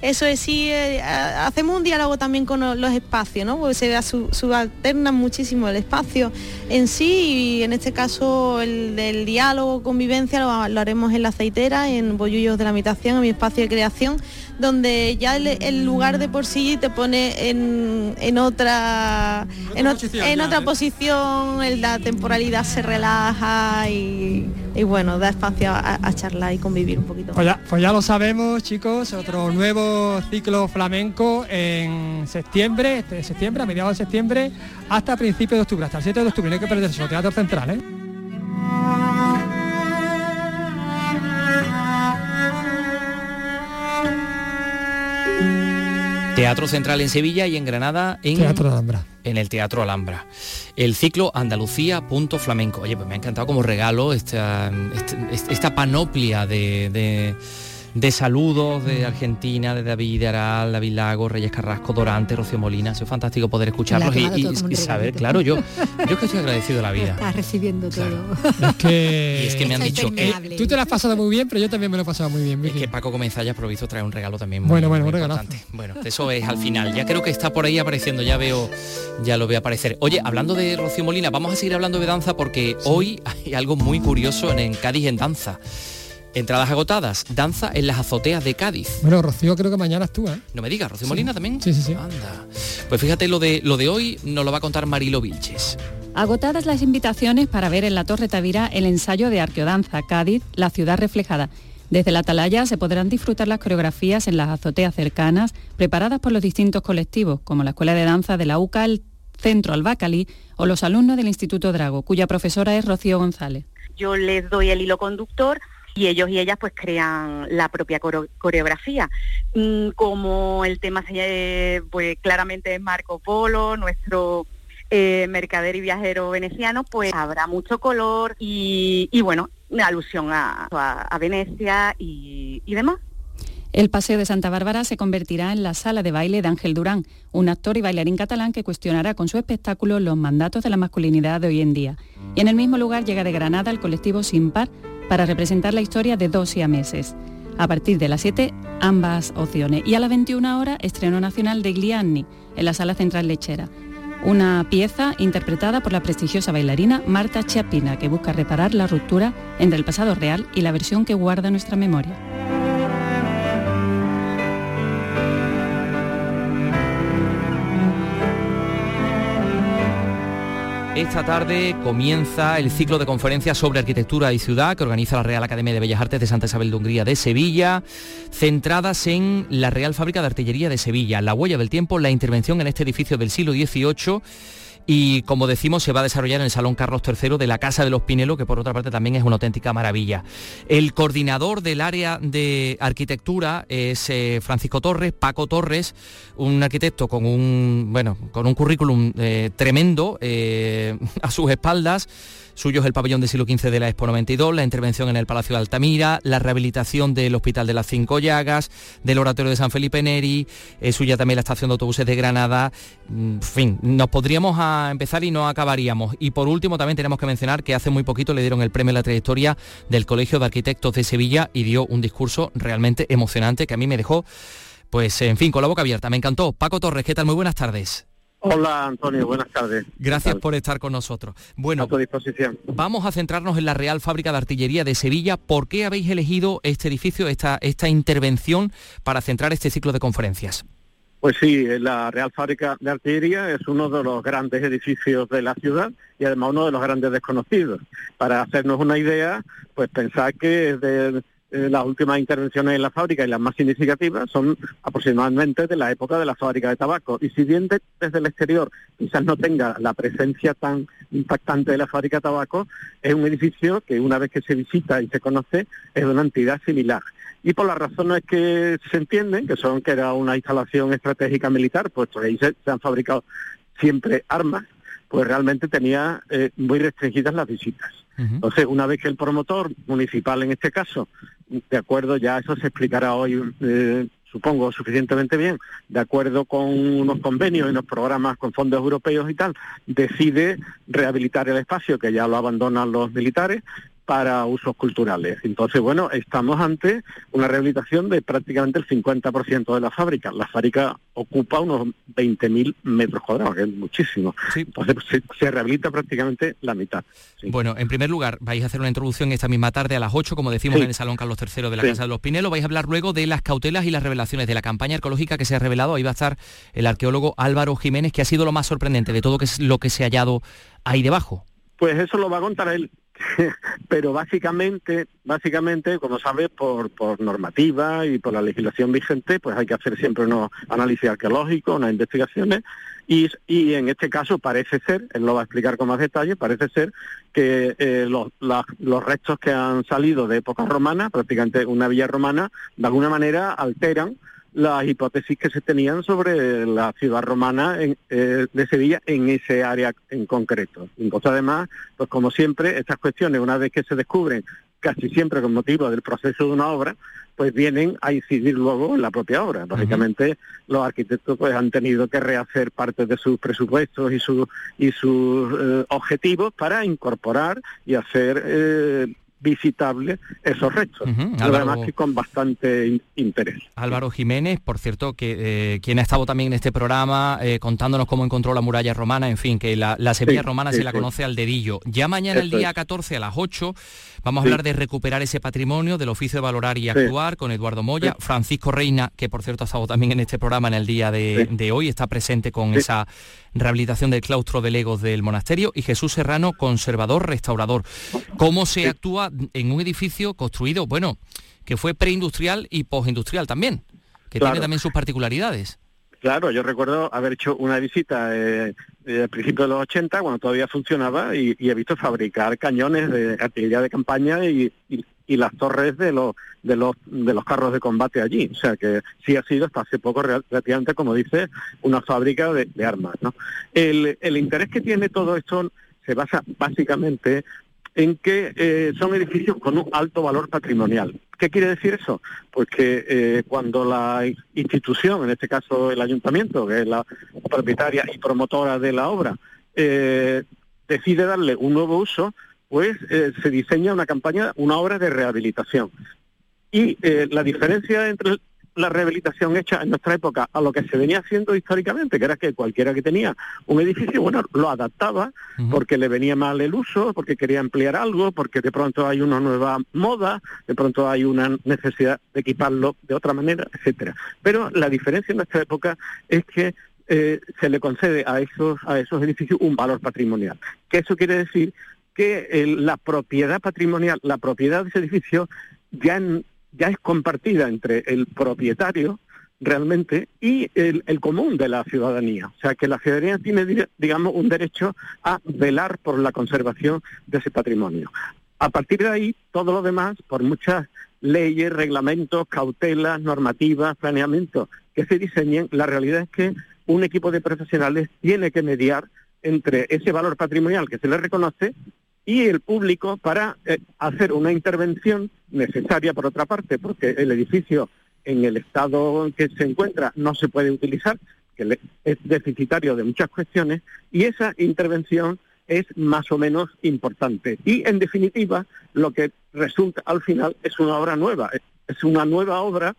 Eso es, sí, eh, hacemos un diálogo también con los espacios, ¿no? Porque se subalterna muchísimo el espacio en sí y en este caso el del diálogo, convivencia lo, haremos en la aceitera, en Bollullos de la Habitación, en mi espacio de creación, donde ya el, lugar de por sí te pone en, otra en, otra posición, la temporalidad se relaja y, bueno, da espacio a, charlar y convivir un poquito. Pues ya, pues ya lo sabemos, chicos, otro nuevo ciclo flamenco en septiembre, este septiembre, a mediados de septiembre, hasta principios de octubre, hasta el 7 de octubre, no hay que perderse, el Teatro Central, ¿eh? Teatro Central en Sevilla y en Granada en, Teatro Alhambra. en el Teatro Alhambra. El ciclo Andalucía punto flamenco. Oye, pues me ha encantado como regalo esta, esta, esta panoplia de de saludos de Argentina, de David Aral, David Lago, Reyes Carrasco, Dorante, Rocío Molina. Es fantástico poder escucharlos y, saber, claro, yo, yo que estoy agradecido de la vida. Estás recibiendo todo. Es que, y es que me han dicho que tú te lo has pasado muy bien, pero yo también me lo he pasado muy bien. Es que Paco Comenzaya ha provisto traer un regalo también muy, bueno, bueno, muy un Bueno, eso es al final. Ya creo que está por ahí apareciendo, ya veo, ya lo veo aparecer. Oye, hablando de Rocío Molina, vamos a seguir hablando de danza porque hoy hay algo muy curioso en, en Cádiz en danza. Entradas agotadas, danza en las azoteas de Cádiz. Bueno, Rocío creo que mañana actúa. ¿eh? No me digas, Rocío Molina también. Sí, sí, sí. Anda. Pues fíjate, lo de, lo de hoy nos lo va a contar Marilo Vilches. Agotadas las invitaciones para ver en la Torre Tavira el ensayo de Arqueodanza, Cádiz, la ciudad reflejada. Desde la atalaya se podrán disfrutar las coreografías en las azoteas cercanas, preparadas por los distintos colectivos, como la Escuela de Danza de la UCA, el Centro Albacali o los alumnos del Instituto Drago, cuya profesora es Rocío González. Yo les doy el hilo conductor y ellos y ellas pues crean la propia coreografía. Mm, como el tema pues claramente es Marco Polo, nuestro eh, mercader y viajero veneciano, pues habrá mucho color y, bueno, alusión a, Venecia y, y demás. El Paseo de Santa Bárbara se convertirá en la sala de baile de Ángel Durán, un actor y bailarín catalán que cuestionará con su espectáculo los mandatos de la masculinidad de hoy en día. Y en el mismo lugar llega de Granada el colectivo Sin Par para representar la historia de dos meses. A partir de las 7, ambas opciones. Y a las 21 horas, estreno nacional de Glianni, en la Sala Central Lechera. Una pieza interpretada por la prestigiosa bailarina Marta Chiapina, que busca reparar la ruptura entre el pasado real y la versión que guarda nuestra memoria. Esta tarde comienza el ciclo de conferencias sobre arquitectura y ciudad que organiza la Real Academia de Bellas Artes de Santa Isabel de Hungría de Sevilla, centradas en la Real Fábrica de Artillería de Sevilla, la huella del tiempo, la intervención en este edificio del siglo XVIII y como decimos se va a desarrollar en el Salón Carlos III de la Casa de los Pinelos, que por otra parte también es una auténtica maravilla. El coordinador del área de arquitectura es eh, Francisco Torres, Paco Torres, un arquitecto con un, bueno, con un currículum eh, tremendo eh, a sus espaldas Suyo es el pabellón del siglo XV de la Expo 92, la intervención en el Palacio de Altamira, la rehabilitación del Hospital de las Cinco Llagas, del Oratorio de San Felipe Neri, es suya también la estación de autobuses de Granada. Mm, en fin, nos podríamos empezar y no acabaríamos. Y por último también tenemos que mencionar que hace muy poquito le dieron el premio a la trayectoria del Colegio de Arquitectos de Sevilla y dio un discurso realmente emocionante que a mí me dejó, pues en fin, con la boca abierta. Me encantó. Paco Torres, ¿qué tal? Muy buenas tardes. Hola Antonio, buenas tardes. Gracias por estar con nosotros. Bueno, a tu disposición. Vamos a centrarnos en la Real Fábrica de Artillería de Sevilla. ¿Por qué habéis elegido este edificio, esta, esta intervención para centrar este ciclo de conferencias? Pues sí, la Real Fábrica de Artillería es uno de los grandes edificios de la ciudad y además uno de los grandes desconocidos. Para hacernos una idea, pues pensar que de eh, las últimas intervenciones en la fábrica y las más significativas son aproximadamente de la época de la fábrica de tabaco. Y si bien desde el exterior quizás no tenga la presencia tan impactante de la fábrica de tabaco, es un edificio que una vez que se visita y se conoce es de una entidad similar. Y por las razones que se entienden, que son que era una instalación estratégica militar, puesto que ahí se, han fabricado siempre armas, pues realmente tenía eh, muy restringidas las visitas. Entonces, una vez que el promotor municipal, en este caso, de acuerdo, ya eso se explicará hoy, eh, supongo, suficientemente bien, de acuerdo con unos convenios y unos programas con fondos europeos y tal, decide rehabilitar el espacio que ya lo abandonan los militares para usos culturales. Entonces, bueno, estamos ante una rehabilitación de prácticamente el 50% de la fábrica. La fábrica ocupa unos 20.000 metros cuadrados, que es muchísimo. Entonces, se, rehabilita prácticamente la mitad. Bueno, en primer lugar, vais a hacer una introducción esta misma tarde a las 8, como decimos en el Salón Carlos III de la Casa de los Pinelos. Vais a hablar luego de las cautelas y las revelaciones de la campaña arqueológica que se ha revelado. Ahí va a estar el arqueólogo Álvaro Jiménez, que ha sido lo más sorprendente de todo lo que se ha hallado ahí debajo. Pues eso lo va a contar él pero básicamente, básicamente, como sabes, por, por normativa y por la legislación vigente, pues hay que hacer siempre unos análisis arqueológicos, unas investigaciones, y, y en este caso parece ser, él lo va a explicar con más detalle, parece ser que eh, los, los restos que han salido de época romana, prácticamente una villa romana, de alguna manera alteran las hipótesis que se tenían sobre la ciudad romana eh, de Sevilla en ese área en concreto. Entonces, además, pues como siempre, estas cuestiones, una vez que se descubren, casi siempre con motivo del proceso de una obra, pues vienen a incidir luego en la propia obra. Básicamente, los arquitectos pues han tenido que rehacer parte de sus presupuestos y, su, y sus eh, objetivos para incorporar y hacer eh, visitable esos restos, además que con bastante interés. Álvaro Jiménez, por cierto, que eh, quien ha estado también en este programa eh, contándonos cómo encontró la muralla romana, en fin, que la, Sevilla romana se la conoce al dedillo. Ya mañana el día 14 a las 8 vamos a hablar de recuperar ese patrimonio, del oficio de valorar y actuar con Eduardo Moya, Francisco Reina, que por cierto ha estado también en este programa en el día de, de hoy, está presente con esa rehabilitación del claustro de legos del monasterio, y Jesús Serrano, conservador, restaurador. ¿Cómo se actúa en un edificio construido, bueno, que fue preindustrial y postindustrial también, que tiene también sus particularidades? Claro, yo recuerdo haber hecho una visita eh, eh a principios de los 80, cuando todavía funcionaba, y, he visto fabricar cañones de artillería de campaña y, las torres de los, de los de los carros de combate allí. O sea que sí ha sido hasta hace poco relativamente, como dice, una fábrica de, armas. ¿no? El, el interés que tiene todo esto se basa básicamente en que eh, son edificios con un alto valor patrimonial. ¿Qué quiere decir eso? Pues que eh, cuando la institución, en este caso el ayuntamiento, que es la propietaria y promotora de la obra, eh, decide darle un nuevo uso, pues se diseña una campaña, una obra de rehabilitación. Y la diferencia entre la rehabilitación hecha en nuestra época a lo que se venía haciendo históricamente, que era que cualquiera que tenía un edificio, bueno, lo adaptaba porque le venía mal el uso, porque quería emplear algo, porque de pronto hay una nueva moda, de pronto hay una necesidad de equiparlo de otra manera, etcétera. Pero la diferencia en nuestra época es que eh, se le concede a esos, a esos edificios un valor patrimonial. Que eso quiere decir que la propiedad patrimonial, la propiedad de ese edificio ya, ya es compartida entre el propietario realmente y el, el, común de la ciudadanía. O sea, que la ciudadanía tiene, digamos, un derecho a velar por la conservación de ese patrimonio. A partir de ahí, todo lo demás, por muchas leyes, reglamentos, cautelas, normativas, planeamientos que se diseñen, la realidad es que un equipo de profesionales tiene que mediar entre ese valor patrimonial que se le reconoce y el público para eh, hacer una intervención necesaria por otra parte, porque el edificio en el estado en que se encuentra no se puede utilizar, que es deficitario de muchas cuestiones, y esa intervención es más o menos importante. Y en definitiva, lo que resulta al final es una obra nueva, es una nueva obra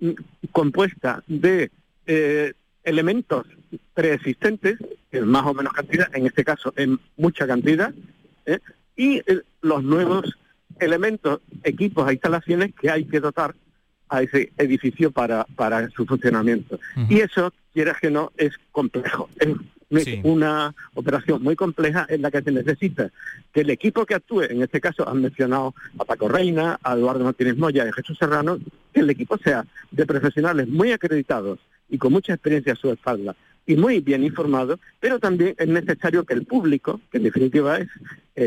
mm, compuesta de eh, elementos preexistentes, en más o menos cantidad, en este caso en mucha cantidad, ¿eh? y eh, los nuevos elementos, equipos e instalaciones que hay que dotar a ese edificio para, para su funcionamiento. Y eso, quieras que no, es complejo. Es una operación muy compleja en la que se necesita que el equipo que actúe, en este caso han mencionado a Paco Reina, a Eduardo Martínez Moya y a Jesús Serrano, que el equipo sea de profesionales muy acreditados y con mucha experiencia a su espalda y muy bien informado, pero también es necesario que el público, que en definitiva es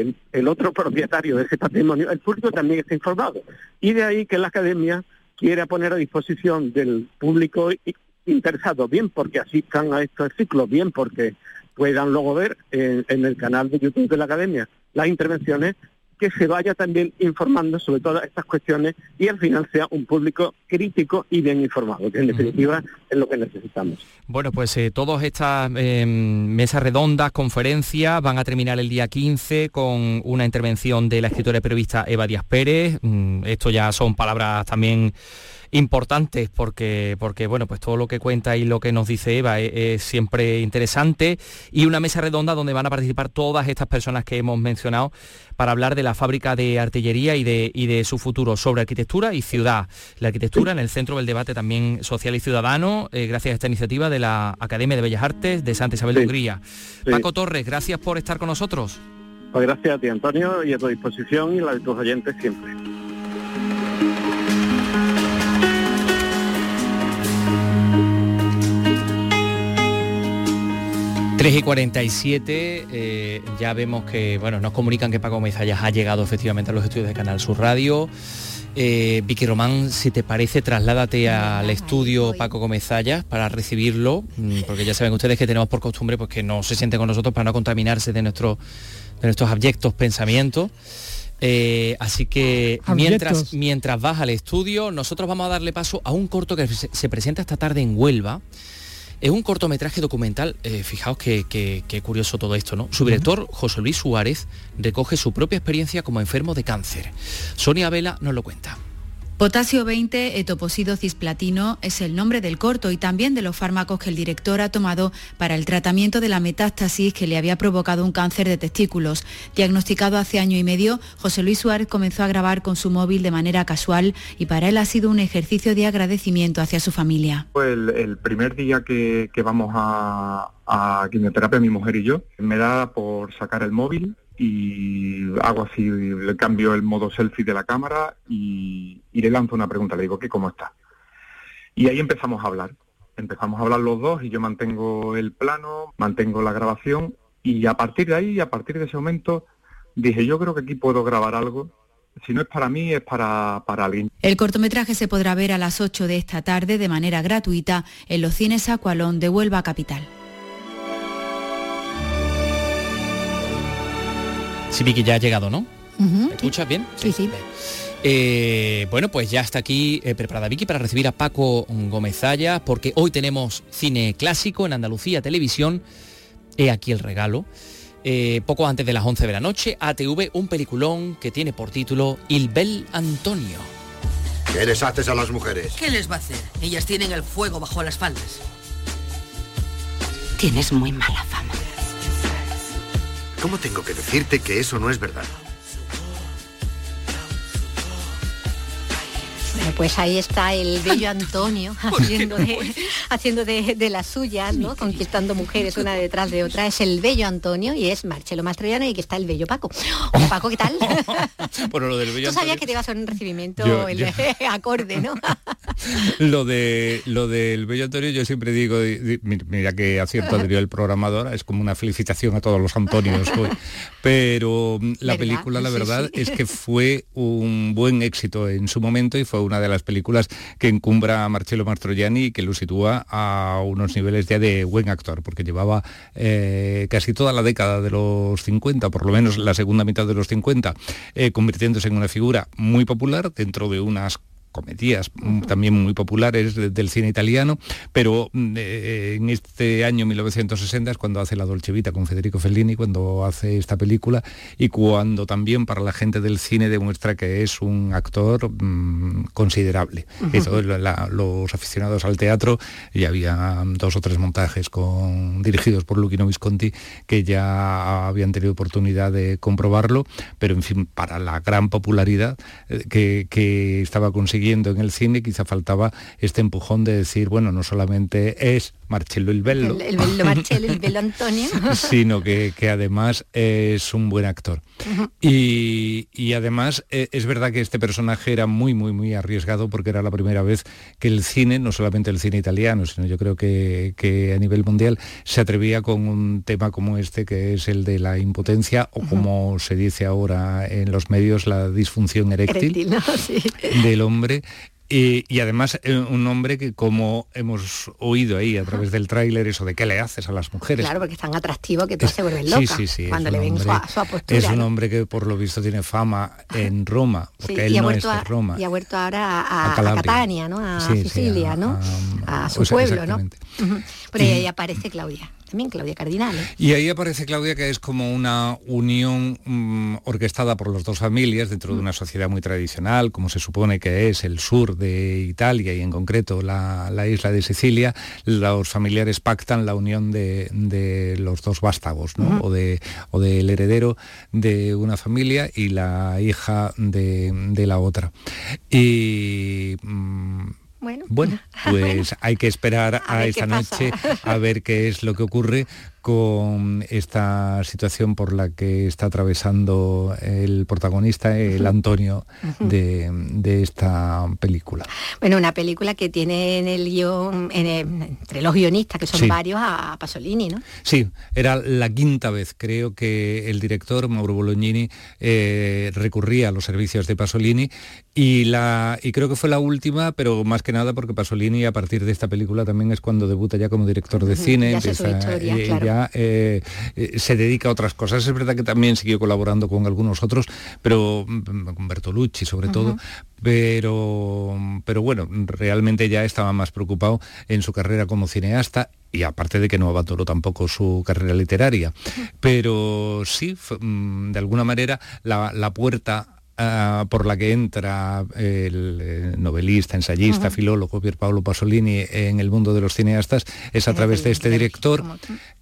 el, otro propietario de ese patrimonio, el público también esté informado. Y de ahí que la academia quiera poner a disposición del público interesado, bien porque asistan a estos ciclos, bien porque puedan luego ver en el canal de YouTube de la academia las intervenciones que se vaya también informando sobre todas estas cuestiones y al final sea un público crítico y bien informado, que en definitiva es lo que necesitamos. Bueno, pues eh, todas estas em, mesas redondas, conferencias, van a terminar el día 15 con una intervención de la escritora y periodista Eva Díaz Pérez. Mm, esto ya son palabras también importantes porque, porque bueno, pues todo lo que cuenta y lo que nos dice Eva es, siempre interesante y una mesa redonda donde van a participar todas estas personas que hemos mencionado para hablar de la fábrica de artillería y de, y de su futuro sobre arquitectura y ciudad. La arquitectura en el centro del debate también social y ciudadano, eh, gracias a esta iniciativa de la Academia de Bellas Artes de Santa Isabel de Hungría. Paco Torres, gracias por estar con nosotros. Pues gracias a ti, Antonio, y a tu disposición y la de tus oyentes siempre. 3 y 47, eh, ya vemos que, bueno, nos comunican que Paco Mezallas ha llegado efectivamente a los estudios de Canal Sur Radio. Eh, Vicky Román, si te parece, trasládate al estudio Paco Gomezallas para recibirlo, mm, porque ya saben ustedes que tenemos por costumbre pues, que no se siente con nosotros para no contaminarse de, nuestro, de nuestros abyectos pensamientos. Eh, así que mientras, mientras vas al estudio, nosotros vamos a darle paso a un corto que se presenta esta tarde en Huelva. Es un cortometraje documental, eh, fijaos qué curioso todo esto, ¿no? Su director, José Luis Suárez, recoge su propia experiencia como enfermo de cáncer. Sonia Vela nos lo cuenta. Potasio 20 etoposido cisplatino es el nombre del corto y también de los fármacos que el director ha tomado para el tratamiento de la metástasis que le había provocado un cáncer de testículos. Diagnosticado hace año y medio, José Luis Suárez comenzó a grabar con su móvil de manera casual y para él ha sido un ejercicio de agradecimiento hacia su familia. El, el primer día que, vamos a, a quimioterapia, mi mujer y yo, me da por sacar el móvil y hago así, le cambio el modo selfie de la cámara y, le lanzo una pregunta, le digo, ¿qué cómo está? Y ahí empezamos a hablar, empezamos a hablar los dos y yo mantengo el plano, mantengo la grabación y a partir de ahí, a partir de ese momento, dije, yo creo que aquí puedo grabar algo. Si no es para mí, es para, para alguien. El cortometraje se podrá ver a las 8 de esta tarde de manera gratuita en los cines Aqualón de Huelva Capital. Sí, Vicky ya ha llegado, ¿no? ¿Me escuchas bien? Sí, sí. Eh, bueno, pues ya está aquí eh, preparada Vicky para recibir a Paco Gómezaya, porque hoy tenemos cine clásico en Andalucía Televisión. He aquí el regalo. Eh, poco antes de las 11 de la noche, ATV, un peliculón que tiene por título Il Bel Antonio. ¿Qué les haces a las mujeres? ¿Qué les va a hacer? Ellas tienen el fuego bajo las faldas. Tienes muy mala fama. ¿Cómo tengo que decirte que eso no es verdad? Pues ahí está el bello Antonio haciendo, de, haciendo de, las suyas, ¿no? Conquistando mujeres una detrás de otra. Es el bello Antonio y es Marcelo Mastroianni y que está el bello Paco. Paco, ¿qué tal? bueno, lo del bello Tú sabías que te iba a hacer un recibimiento el acorde, ¿no? lo de lo del bello Antonio yo siempre digo, mira que acierto adhirió el programador, es como una felicitación a todos los Antonios hoy. Pero mm, la película, la verdad, es que fue un buen éxito en su momento y fue una de las películas que encumbra a Marcello Mastroianni y que lo sitúa a unos niveles ya de buen actor, porque llevaba eh, casi toda la década de los 50, por lo menos la segunda mitad de los 50, eh, convirtiéndose en una figura muy popular dentro de unas comedias también muy populares del cine italiano, pero mm, eh, en este año 1960 es cuando hace La Dolce Vita con Federico Fellini, cuando hace esta película y cuando también para la gente del cine demuestra que es un actor mm, considerable. los aficionados al teatro, y había dos o tres montajes con, dirigidos por Luchino Visconti que ya habían tenido oportunidad de comprobarlo, pero en fin, para la gran popularidad eh, que, que estaba consiguiendo en el cine, quizá faltaba este empujón de decir, bueno, no solamente es Marcello el Bello, el, bello Marcello, el Bello Antonio, sino que, además es un buen actor. y, además eh, es verdad que este personaje era muy, muy, muy arriesgado porque era la primera vez que el cine, no solamente el cine italiano, sino yo creo que, a nivel mundial se atrevía con un tema como este, que es el de la impotencia o como se dice ahora en los medios, la disfunción eréctil, del hombre y, además eh, un hombre que como hemos oído ahí a través del tráiler eso de qué le haces a las mujeres. Claro, porque es tan atractivo que tú se vuelves loca sí, sí, sí, cuando le ven su, postura. Es un hombre que por lo visto tiene fama en Roma, porque él no es de Roma. Y ha vuelto ahora a, a, Catania, ¿no? A Sicilia, ¿no? A, su pueblo, ¿no? Pero ahí aparece Claudia también Claudia Cardinal. Y ahí aparece Claudia que es como una unión mm, orquestada por las dos familias dentro de una sociedad muy tradicional, como se supone que es el sur de Italia y en concreto la, isla de Sicilia. Los familiares pactan la unión de, los dos vástagos, o, de, o del heredero de una familia y la hija de, la otra. Y mm, bueno, pues hay que esperar a, esta noche a ver qué es lo que ocurre con esta situación por la que está atravesando el protagonista, el Antonio, de, esta película. Bueno, una película que tiene en el guion, entre los guionistas, que son varios, a Pasolini, ¿no? Sí, era la quinta vez, creo que el director, Mauro Bolognini, eh, recurría a los servicios de Pasolini y, la, y creo que fue la última, pero más que nada porque Pasolini a partir de esta película también es cuando debuta ya como director de cine. Eh, eh, se dedica a otras cosas. Es verdad que también siguió colaborando con algunos otros, pero mm, con Bertolucci sobre todo, pero, pero bueno, realmente ya estaba más preocupado en su carrera como cineasta y aparte de que no abandonó tampoco su carrera literaria. Pero sí, mm, de alguna manera, la, puerta ah, por la que entra el eh, novelista, ensayista, filólogo Pier Paolo Pasolini en el mundo de los cineastas es a través de este director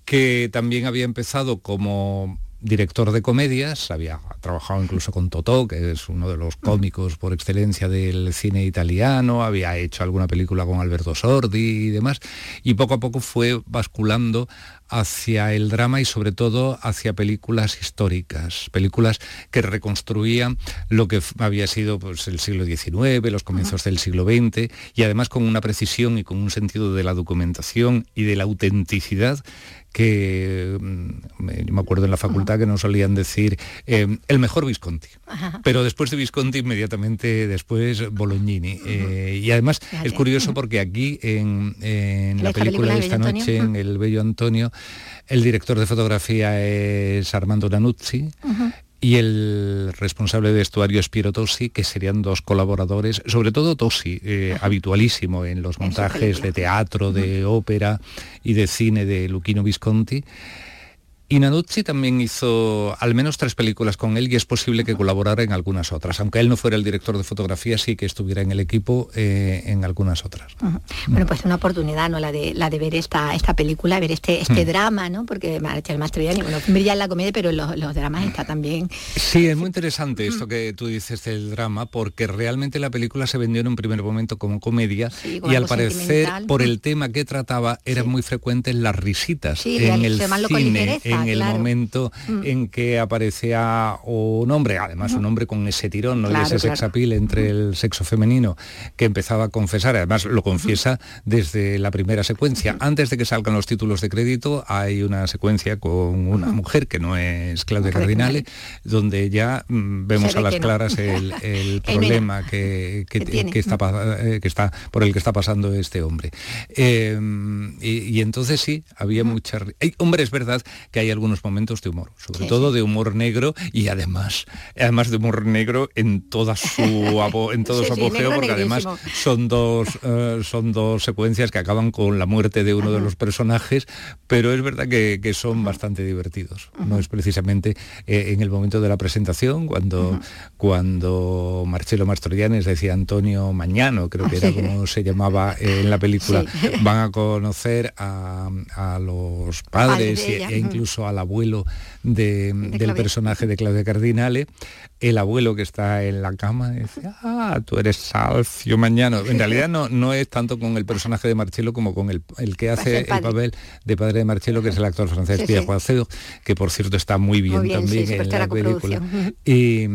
que también había empezado como director de comedias, había trabajado incluso con Totò, que es uno de los cómicos por excelencia del cine italiano, había hecho alguna película con Alberto Sordi y demás, y poco a poco fue basculando hacia el drama y sobre todo hacia películas históricas, películas que reconstruían lo que había sido pues, el siglo XIX, los comienzos del siglo XX, y además con una precisión y con un sentido de la documentación y de la autenticidad que mm, me acuerdo en la facultad que nos solían decir eh, el mejor Visconti, pero después de Visconti inmediatamente después Bolognini. Eh, y además es curioso porque aquí en, la película, de esta noche, en El Bello Antonio, el director de fotografía es Armando Nanuzzi y el responsable de vestuario es Piero Tossi, que serían dos colaboradores, sobre todo Tossi, eh, habitualísimo en los montajes de teatro, de ópera y de cine de Luchino Visconti Y Nanuzzi también hizo al menos tres películas con él y es posible que colaborara en algunas otras. Aunque él no fuera el director de fotografía, sí que estuviera en el equipo eh, en algunas otras. Bueno, pues una oportunidad, ¿no? La de, la de ver esta, esta película, ver este, este Mm. drama, ¿no? Porque el Mastroianni, bueno, brilla en la comedia, pero en los, los dramas está también. Sí, es muy interesante esto que tú dices del drama, porque realmente la película se vendió en un primer momento como comedia como y al parecer, por el tema que trataba, eran muy frecuentes las risitas Sí, en el con cine, en el claro. momento Mm. en que aparecía un hombre, además un hombre con ese tirón, ¿no? Claro, de ese claro. sex appeal entre el sexo femenino, que empezaba a confesar, además lo confiesa desde la primera secuencia. Antes de que salgan los títulos de crédito, hay una secuencia con una mujer que no es Claudia Cardinale, donde ya mm, vemos a las no. claras el, problema que, que- que tiene. que está, pa- eh, que está por el que está pasando este hombre. Eh, y, y entonces sí, había mucha... hombre, es verdad que hay algunos momentos de humor, sobre Sí, todo de humor negro y además, además de humor negro en toda su abo- en todo Sí, su apogeo, porque además son dos eh, son dos secuencias que acaban con la muerte de uno de los personajes, pero es verdad que, que son bastante divertidos. No es precisamente eh, en el momento de la presentación cuando cuando Marcelo Mastroiannis decía Antonio Mañano, creo que era como se llamaba en la película, van a conocer a, a los Padre padres y- e incluso al abuelo de- del personaje de Claudia Cardinale, el abuelo que está en la cama dice, ah, tú eres Salcio Mañano. En realidad no, no es tanto con el personaje de Marcelo como con el, el que hace el papel de padre de Marcelo, que es el actor francés Sí, Pierre que por cierto está muy bien, Muy bien, sí, también en la la película. y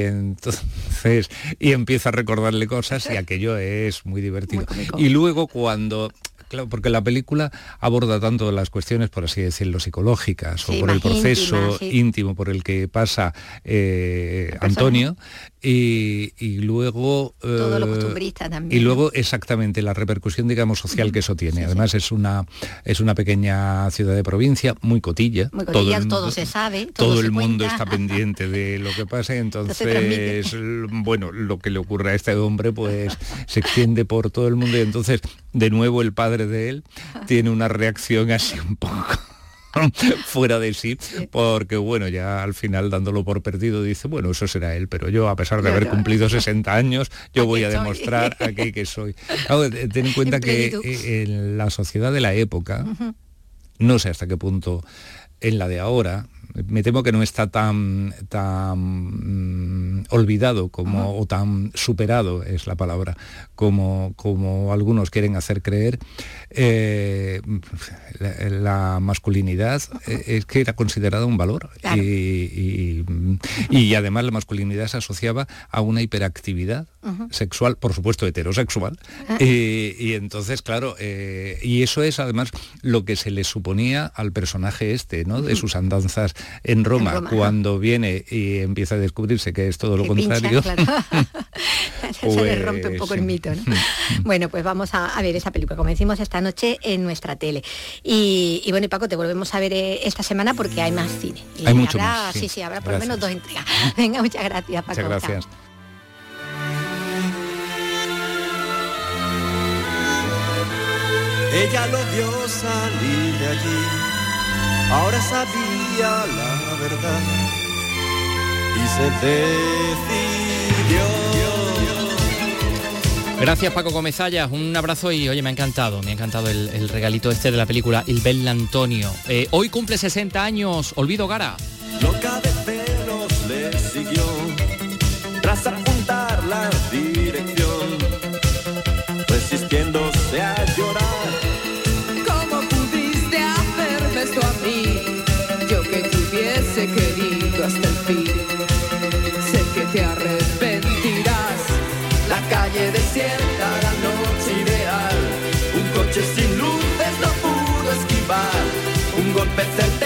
entonces, y empieza a recordarle cosas y aquello es muy divertido. y luego cuando Claro, porque la película aborda tanto las cuestiones, por así decirlo, psicológicas Sí, o por el proceso sí. íntimo por el que pasa eh, Antonio y, y luego Todo lo eh, costumbrista también. y luego exactamente la repercusión digamos social que eso tiene. Además es una es una pequeña ciudad de provincia muy cotilla. Muy todo cotilla, el todo, mundo- se sabe, todo, el mundo cuenta. está pendiente de lo que pasa Entonces entonces bueno lo que le ocurre a este hombre pues se extiende por todo el mundo y entonces de nuevo el padre de él tiene una reacción así un poco fuera de sí porque bueno ya al final dándolo por perdido dice bueno eso será él pero yo a pesar de Yo haber cumplido 60 años yo voy a demostrar aquí que soy Claro, ten en cuenta En que eh, en la sociedad de la época no sé hasta qué punto en la de ahora me temo que no está tan tan mm, olvidado como o tan superado es la palabra como como algunos quieren hacer creer eh, la, la masculinidad eh, es que era considerada un valor Claro. y, y- y además la masculinidad se asociaba a una hiperactividad sexual, por supuesto heterosexual, Ah. y, y entonces, claro, eh, y eso es además lo que se le suponía al personaje este, ¿no? De sus andanzas en Roma, Roma, cuando viene y empieza a descubrirse que es todo lo Que pincha, contrario. se le rompe un pues, poco el mito, ¿no? Bueno, pues vamos a, a ver esa película, como decimos esta noche en nuestra tele. Y, y bueno, y Paco, te volvemos a ver eh, esta semana porque hay más cine. Y Hay mucho habrá- más, sí. Sí, sí, habrá por lo menos dos entregas. Venga, muchas gracias, Paco. Muchas Chao. gracias. Ella lo vio salir de allí, ahora sabía la verdad y se decidió. Gracias Paco Comezallas, un abrazo y oye, me ha encantado, me ha encantado el, el regalito este de la película Il Bel Antonio. Eh, hoy cumple 60 años, Olvido Gara. Loca de pelos le siguió, tras apuntar la dirección, resistiéndose a llorar. Sé que te arrepentirás. La calle desierta, la noche ideal. Un coche sin luces no pudo esquivar, un golpe certero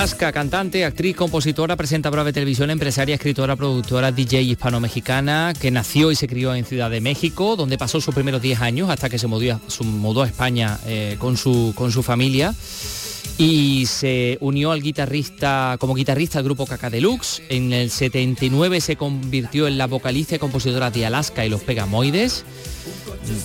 Alaska, cantante, actriz, compositora, presentadora de televisión, empresaria, escritora, productora, DJ hispano-mexicana, que nació y se crió en Ciudad de México, donde pasó sus primeros 10 años hasta que se mudó a, España eh, con su familia. Y se unió al guitarrista, como guitarrista al grupo Caca Deluxe. En el 79 se convirtió en la vocalista y compositora de Alaska y los Pegamoides.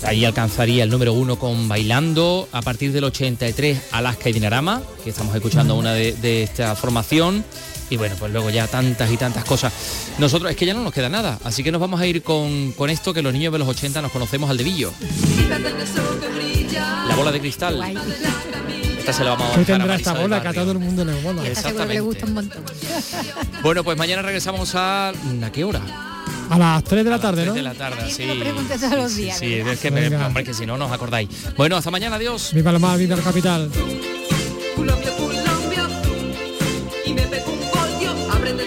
ahí alcanzaría el número uno con Bailando. A partir del 83, Alaska y Dinarama, que estamos escuchando una de, de esta formación. Y bueno, pues luego ya tantas y tantas cosas. Nosotros es que ya no nos queda nada, así que nos vamos a ir con, con esto que los niños de los 80 nos conocemos al debillo. La bola de cristal. Esta se la vamos a Tú dejar a tendrás esta bola que a todo el mundo le mola. Gusta un montón. Bueno, pues mañana regresamos a... ¿A qué hora? A las 3 de la tarde, 3 ¿no? de la tarde, sí. preguntes todos los días. Sí, ¿verdad? es que, me- hombre, que si no, no os acordáis. Bueno, hasta mañana, adiós. Viva la mar, viva la capital. Colombia, Colombia, y me pego un voltio, aprende